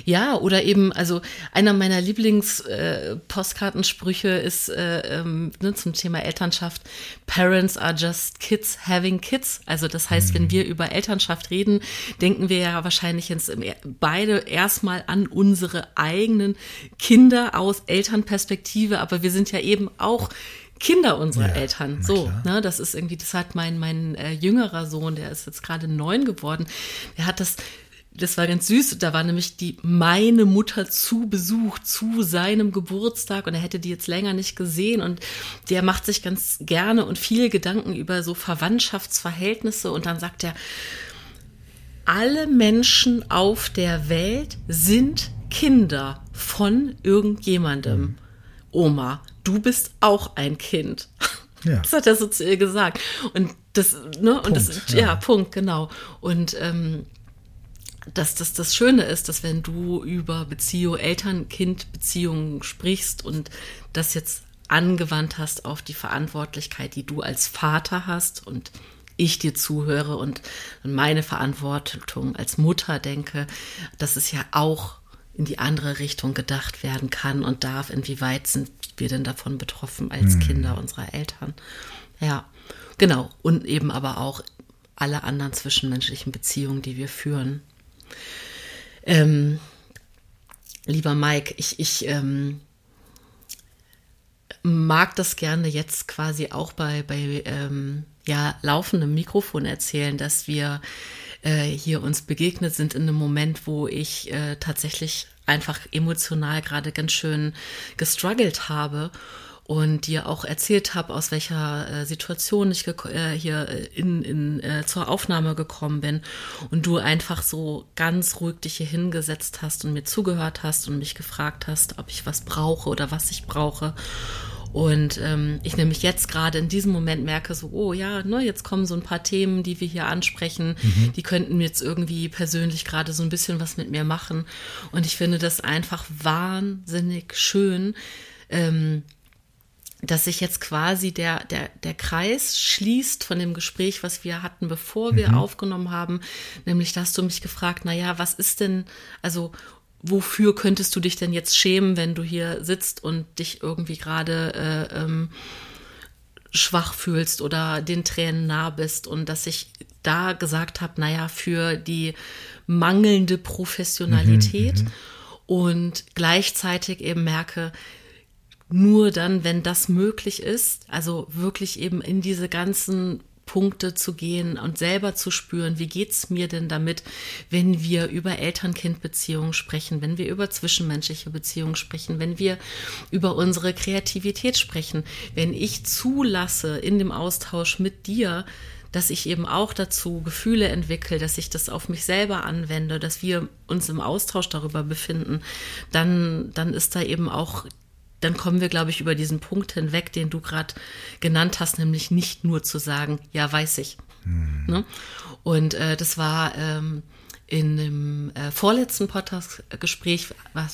Ja, oder eben, also einer meiner Lieblings-Postkartensprüche äh, ist äh, ähm, ne, zum Thema Elternschaft, Parents are just kids having kids. Also das heißt, mhm. wenn wir über Elternschaft reden, denken wir ja wahrscheinlich jetzt beide erstmal an unsere eigenen Kinder aus Elternperspektive, aber wir sind ja eben auch Kinder unserer ja, Eltern. So, ne, das ist irgendwie, das hat mein, mein äh, jüngerer Sohn, der ist jetzt gerade neun geworden, der hat das das war ganz süß. Da war nämlich die meine Mutter zu Besuch zu seinem Geburtstag und er hätte die jetzt länger nicht gesehen und der macht sich ganz gerne und viel Gedanken über so Verwandtschaftsverhältnisse und dann sagt er, alle Menschen auf der Welt sind Kinder von irgendjemandem. Mhm. Oma, du bist auch ein Kind. Ja. Das hat er so zu ihr gesagt. Und das, ne, und das, ja. ja. Punkt, genau. Und ähm, dass das das Schöne ist, dass wenn du über Beziehung, Eltern-Kind-Beziehungen sprichst und das jetzt angewandt hast auf die Verantwortlichkeit, die du als Vater hast und ich dir zuhöre und meine Verantwortung als Mutter denke, dass es ja auch in die andere Richtung gedacht werden kann und darf, inwieweit sind wir denn davon betroffen als mhm. Kinder unserer Eltern. Ja, genau. Und eben aber auch alle anderen zwischenmenschlichen Beziehungen, die wir führen. Ähm, lieber Mike, ich, ich ähm, mag das gerne jetzt quasi auch bei, bei ähm, ja, laufendem Mikrofon erzählen, dass wir äh, hier uns begegnet sind in einem Moment, wo ich äh, tatsächlich einfach emotional gerade ganz schön gestruggelt habe und dir auch erzählt habe, aus welcher äh, Situation ich äh, hier äh, in, in, äh, zur Aufnahme gekommen bin und du einfach so ganz ruhig dich hier hingesetzt hast und mir zugehört hast und mich gefragt hast, ob ich was brauche oder was ich brauche. Und ähm, ich nämlich jetzt gerade in diesem Moment merke, so, oh ja, ne, jetzt kommen so ein paar Themen, die wir hier ansprechen, mhm. die könnten jetzt irgendwie persönlich gerade so ein bisschen was mit mir machen. Und ich finde das einfach wahnsinnig schön. Ähm, dass sich jetzt quasi der, der, der Kreis schließt von dem Gespräch, was wir hatten, bevor wir mhm. aufgenommen haben. Nämlich, da hast du mich gefragt, na ja, was ist denn, also, wofür könntest du dich denn jetzt schämen, wenn du hier sitzt und dich irgendwie gerade äh, ähm, schwach fühlst oder den Tränen nah bist und dass ich da gesagt habe, naja, für die mangelnde Professionalität mhm, mhm, und gleichzeitig eben merke, nur dann, wenn das möglich ist, also wirklich eben in diese ganzen Punkte zu gehen und selber zu spüren, wie geht's mir denn damit, wenn wir über Eltern-Kind-Beziehungen sprechen, wenn wir über zwischenmenschliche Beziehungen sprechen, wenn wir über unsere Kreativität sprechen, wenn ich zulasse in dem Austausch mit dir, dass ich eben auch dazu Gefühle entwickle, dass ich das auf mich selber anwende, dass wir uns im Austausch darüber befinden, dann, dann ist da eben auch dann kommen wir, glaube ich, über diesen Punkt hinweg, den du gerade genannt hast, nämlich nicht nur zu sagen, ja, weiß ich. Hm. Ne? Und äh, das war ähm, in dem äh, vorletzten Podcast-Gespräch,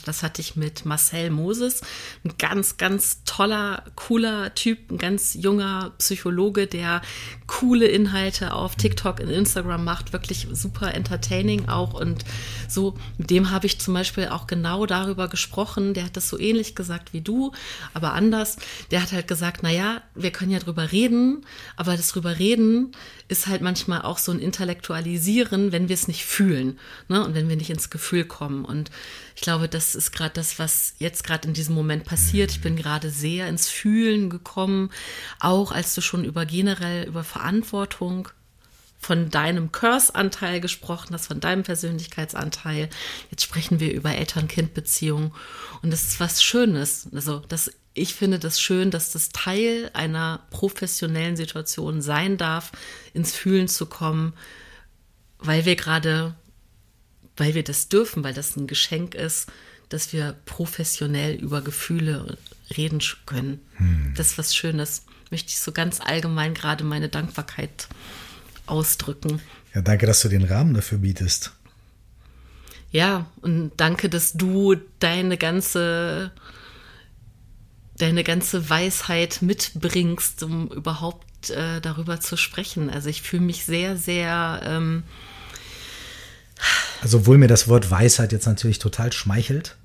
das hatte ich mit Marcel Moses, ein ganz, ganz toller, cooler Typ, ein ganz junger Psychologe, der coole Inhalte auf TikTok und Instagram macht, wirklich super entertaining auch. Und so, mit dem habe ich zum Beispiel auch genau darüber gesprochen, der hat das so ähnlich gesagt wie du, aber anders, der hat halt gesagt, naja, wir können ja drüber reden, aber das drüber reden ist halt manchmal auch so ein Intellektualisieren, wenn wir es nicht fühlen ne? und wenn wir nicht ins Gefühl kommen. Und ich glaube, das ist gerade das, was jetzt gerade in diesem Moment passiert. Ich bin gerade sehr ins Fühlen gekommen, auch als du schon über generell über Verantwortung von deinem Curse-Anteil gesprochen hast, von deinem Persönlichkeitsanteil. Jetzt sprechen wir über Eltern-Kind-Beziehungen. Und das ist was Schönes. Also, das ich finde das schön, dass das Teil einer professionellen Situation sein darf, ins Fühlen zu kommen, weil wir gerade, weil wir das dürfen, weil das ein Geschenk ist, dass wir professionell über Gefühle reden können. Hm. Das ist was Schönes. Möchte ich so ganz allgemein gerade meine Dankbarkeit ausdrücken. Ja, danke, dass du den Rahmen dafür bietest. Ja, und danke, dass du deine ganze deine ganze Weisheit mitbringst, um überhaupt äh, darüber zu sprechen. Also ich fühle mich sehr, sehr. Ähm also obwohl mir das Wort Weisheit jetzt natürlich total schmeichelt,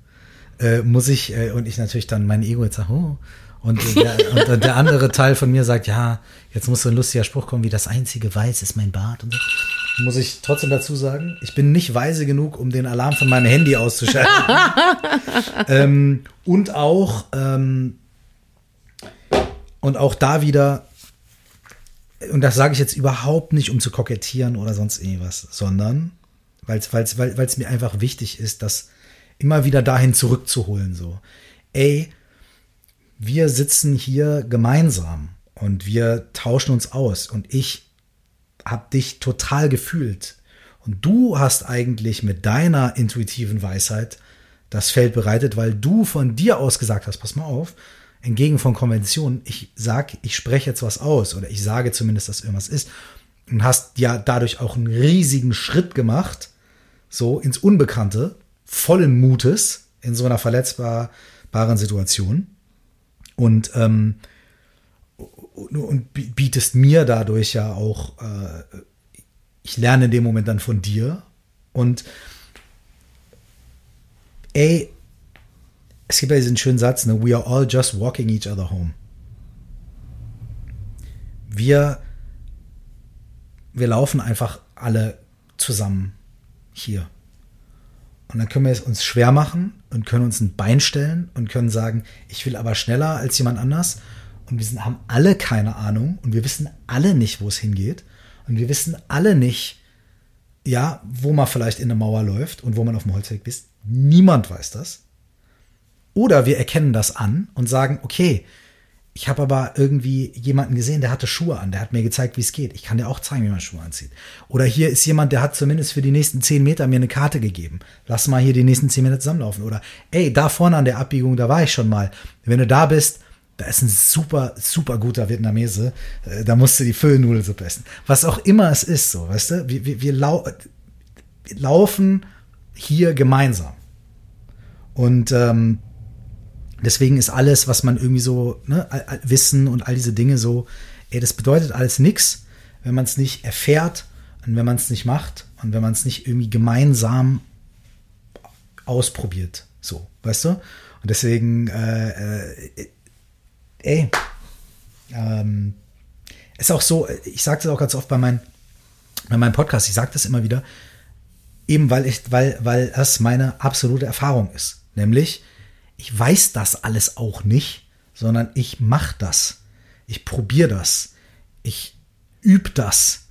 äh, muss ich äh, und ich natürlich dann mein Ego jetzt sage, oh, und der, und der, andere Teil von mir sagt, ja, jetzt muss so ein lustiger Spruch kommen, wie das einzige Weiß ist mein Bart und so. Muss ich trotzdem dazu sagen, ich bin nicht weise genug, um den Alarm von meinem Handy auszuschalten. ähm, und auch, ähm, und auch da wieder, und das sage ich jetzt überhaupt nicht, um zu kokettieren oder sonst irgendwas, sondern weil's, weil's, weil es mir einfach wichtig ist, das immer wieder dahin zurückzuholen. So, ey, wir sitzen hier gemeinsam und wir tauschen uns aus und ich habe dich total gefühlt und du hast eigentlich mit deiner intuitiven Weisheit das Feld bereitet, weil du von dir aus gesagt hast, pass mal auf, entgegen von Konventionen, ich sag, ich spreche jetzt was aus oder ich sage zumindest, dass irgendwas ist und hast ja dadurch auch einen riesigen Schritt gemacht, so ins Unbekannte, vollen Mutes in so einer verletzbaren Situation und ähm, und bietest mir dadurch ja auch, äh, ich lerne in dem Moment dann von dir und ey, es gibt ja diesen schönen Satz, ne, we are all just walking each other home. Wir, wir laufen einfach alle zusammen hier. Und dann können wir es uns schwer machen und können uns ein Bein stellen und können sagen, ich will aber schneller als jemand anders. Und wir sind, haben alle keine Ahnung und wir wissen alle nicht, wo es hingeht. Und wir wissen alle nicht, ja, wo man vielleicht in eine Mauer läuft und wo man auf dem Holzweg ist. Niemand weiß das. Oder wir erkennen das an und sagen, okay, ich habe aber irgendwie jemanden gesehen, der hatte Schuhe an, der hat mir gezeigt, wie es geht. Ich kann dir auch zeigen, wie man Schuhe anzieht. Oder hier ist jemand, der hat zumindest für die nächsten zehn Meter mir eine Karte gegeben. Lass mal hier die nächsten zehn Meter zusammenlaufen. Oder ey, da vorne an der Abbiegung, da war ich schon mal. Wenn du da bist, da ist ein super, super guter Vietnamese. Äh, da musst du die Füllnudelsuppe essen. Was auch immer es ist, so, weißt du? Wir, wir, wir, lau wir laufen hier gemeinsam. Und ähm, deswegen ist alles, was man irgendwie so, ne, Wissen und all diese Dinge so, ey, das bedeutet alles nichts, wenn man es nicht erfährt und wenn man es nicht macht und wenn man es nicht irgendwie gemeinsam ausprobiert. So, weißt du? Und deswegen, äh, äh, ey, ähm, ist auch so, ich sage das auch ganz oft bei, mein, bei meinem Podcast, ich sage das immer wieder, eben weil ich, weil, weil das meine absolute Erfahrung ist. Nämlich, ich weiß das alles auch nicht, sondern ich mache das. Ich probiere das. Ich übe das.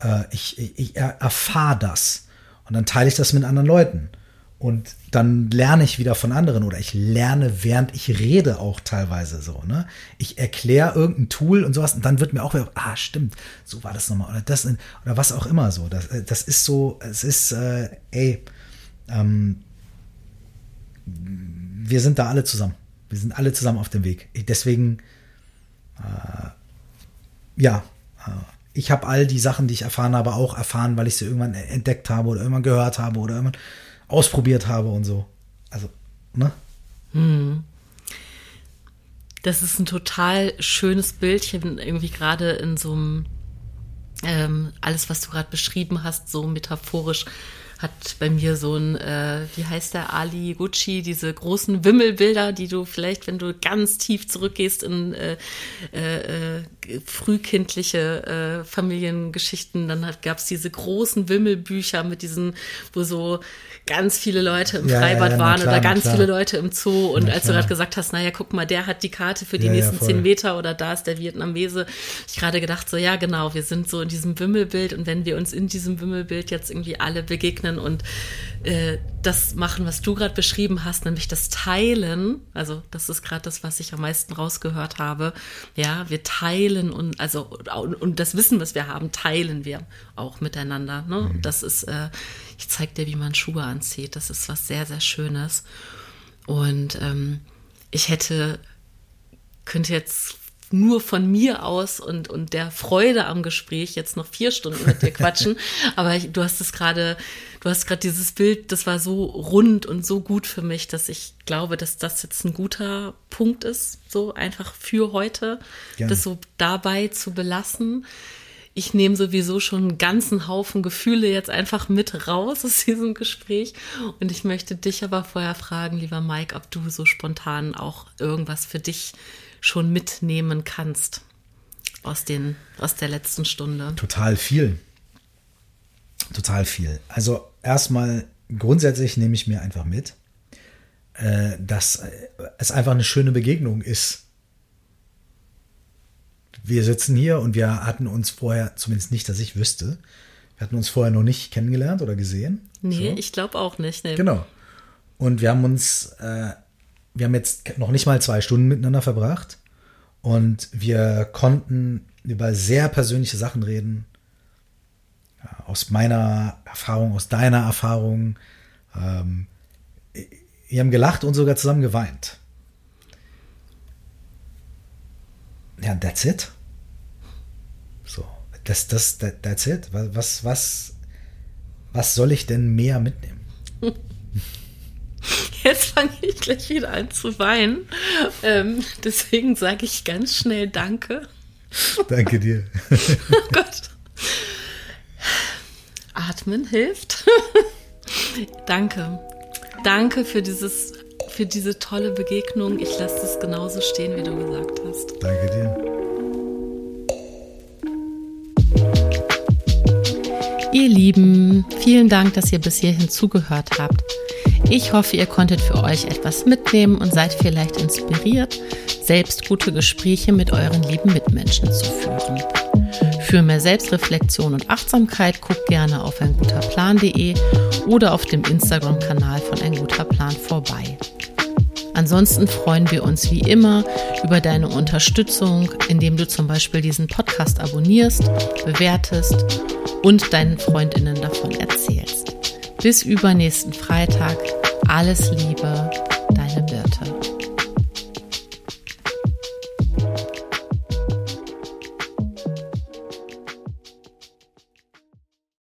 Äh, ich, ich, ich erfahre das. Und dann teile ich das mit anderen Leuten. Und dann lerne ich wieder von anderen oder ich lerne, während ich rede auch teilweise so. Ne? Ich erkläre irgendein Tool und sowas und dann wird mir auch wieder, ah, stimmt, so war das nochmal oder das oder was auch immer so. Das, äh, das ist so, es ist, äh, ey, ähm, wir sind da alle zusammen. Wir sind alle zusammen auf dem Weg. Deswegen, äh, ja, äh, ich habe all die Sachen, die ich erfahren habe, auch erfahren, weil ich sie irgendwann entdeckt habe oder irgendwann gehört habe oder irgendwann ausprobiert habe und so. Also, ne? Hm. Das ist ein total schönes Bild. Ich bin irgendwie gerade in so einem, ähm, alles, was du gerade beschrieben hast, so metaphorisch hat bei mir so ein, äh, wie heißt der, Ali Gucci, diese großen Wimmelbilder, die du vielleicht, wenn du ganz tief zurückgehst in äh, äh, frühkindliche äh, Familiengeschichten, dann gab es diese großen Wimmelbücher mit diesen, wo so ganz viele Leute im ja, Freibad ja, ja, waren klar, oder ganz viele Leute im Zoo. Und als du gerade gesagt hast, naja, guck mal, der hat die Karte für die nächsten zehn Meter oder da ist der Vietnamese, ich gerade gedacht, so ja, genau, wir sind so in diesem Wimmelbild. Und wenn wir uns in diesem Wimmelbild jetzt irgendwie alle begegnen und äh, das machen, was du gerade beschrieben hast, nämlich das Teilen, also das ist gerade das, was ich am meisten rausgehört habe. Ja, wir teilen und also und das Wissen, was wir haben, teilen wir auch miteinander. Ne? Mhm. Das ist, äh, ich zeig dir, wie man Schuhe anzieht. Das ist was sehr, sehr Schönes. Und ähm, ich hätte, könnte jetzt nur von mir aus und, und der Freude am Gespräch jetzt noch vier Stunden mit dir quatschen. Aber ich, du hast es gerade, du hast gerade dieses Bild, das war so rund und so gut für mich, dass ich glaube, dass das jetzt ein guter Punkt ist, so einfach für heute, Gerne. das so dabei zu belassen. Ich nehme sowieso schon einen ganzen Haufen Gefühle jetzt einfach mit raus aus diesem Gespräch. Und ich möchte dich aber vorher fragen, lieber Mike, ob du so spontan auch irgendwas für dich schon mitnehmen kannst aus, den, aus der letzten Stunde? Total viel. Total viel. Also erstmal grundsätzlich nehme ich mir einfach mit, äh, dass es einfach eine schöne Begegnung ist. Wir sitzen hier und wir hatten uns vorher, zumindest nicht, dass ich wüsste, Wir hatten uns vorher noch nicht kennengelernt oder gesehen. Nee, so. ich glaube auch nicht. Nee. Genau. Und wir haben uns, äh, wir haben jetzt noch nicht mal zwei Stunden miteinander verbracht. Und wir konnten über sehr persönliche Sachen reden. Aus meiner Erfahrung, aus deiner Erfahrung. Ähm, wir haben gelacht und sogar zusammen geweint. Ja, that's it. So, das, das, that, that's it. Was, was, was soll ich denn mehr mitnehmen? Jetzt fange ich gleich wieder an zu weinen. Ähm, deswegen sage ich ganz schnell Danke. Danke dir. oh Gott. Atmen hilft. Danke. Danke für dieses, für diese tolle Begegnung. Ich lasse es genauso stehen, wie du gesagt hast. Danke dir. Ihr Lieben, vielen Dank, dass ihr bis hierhin zugehört habt. Ich hoffe, ihr konntet für euch etwas mitnehmen und seid vielleicht inspiriert, selbst gute Gespräche mit euren lieben Mitmenschen zu führen. Für mehr Selbstreflexion und Achtsamkeit guckt gerne auf einguterplan.de oder auf dem Instagram-Kanal von Ein guter Plan vorbei. Ansonsten freuen wir uns wie immer über deine Unterstützung, indem du zum Beispiel diesen Podcast abonnierst, bewertest und deinen Freundinnen davon erzählst. Bis übernächsten Freitag. Alles Liebe.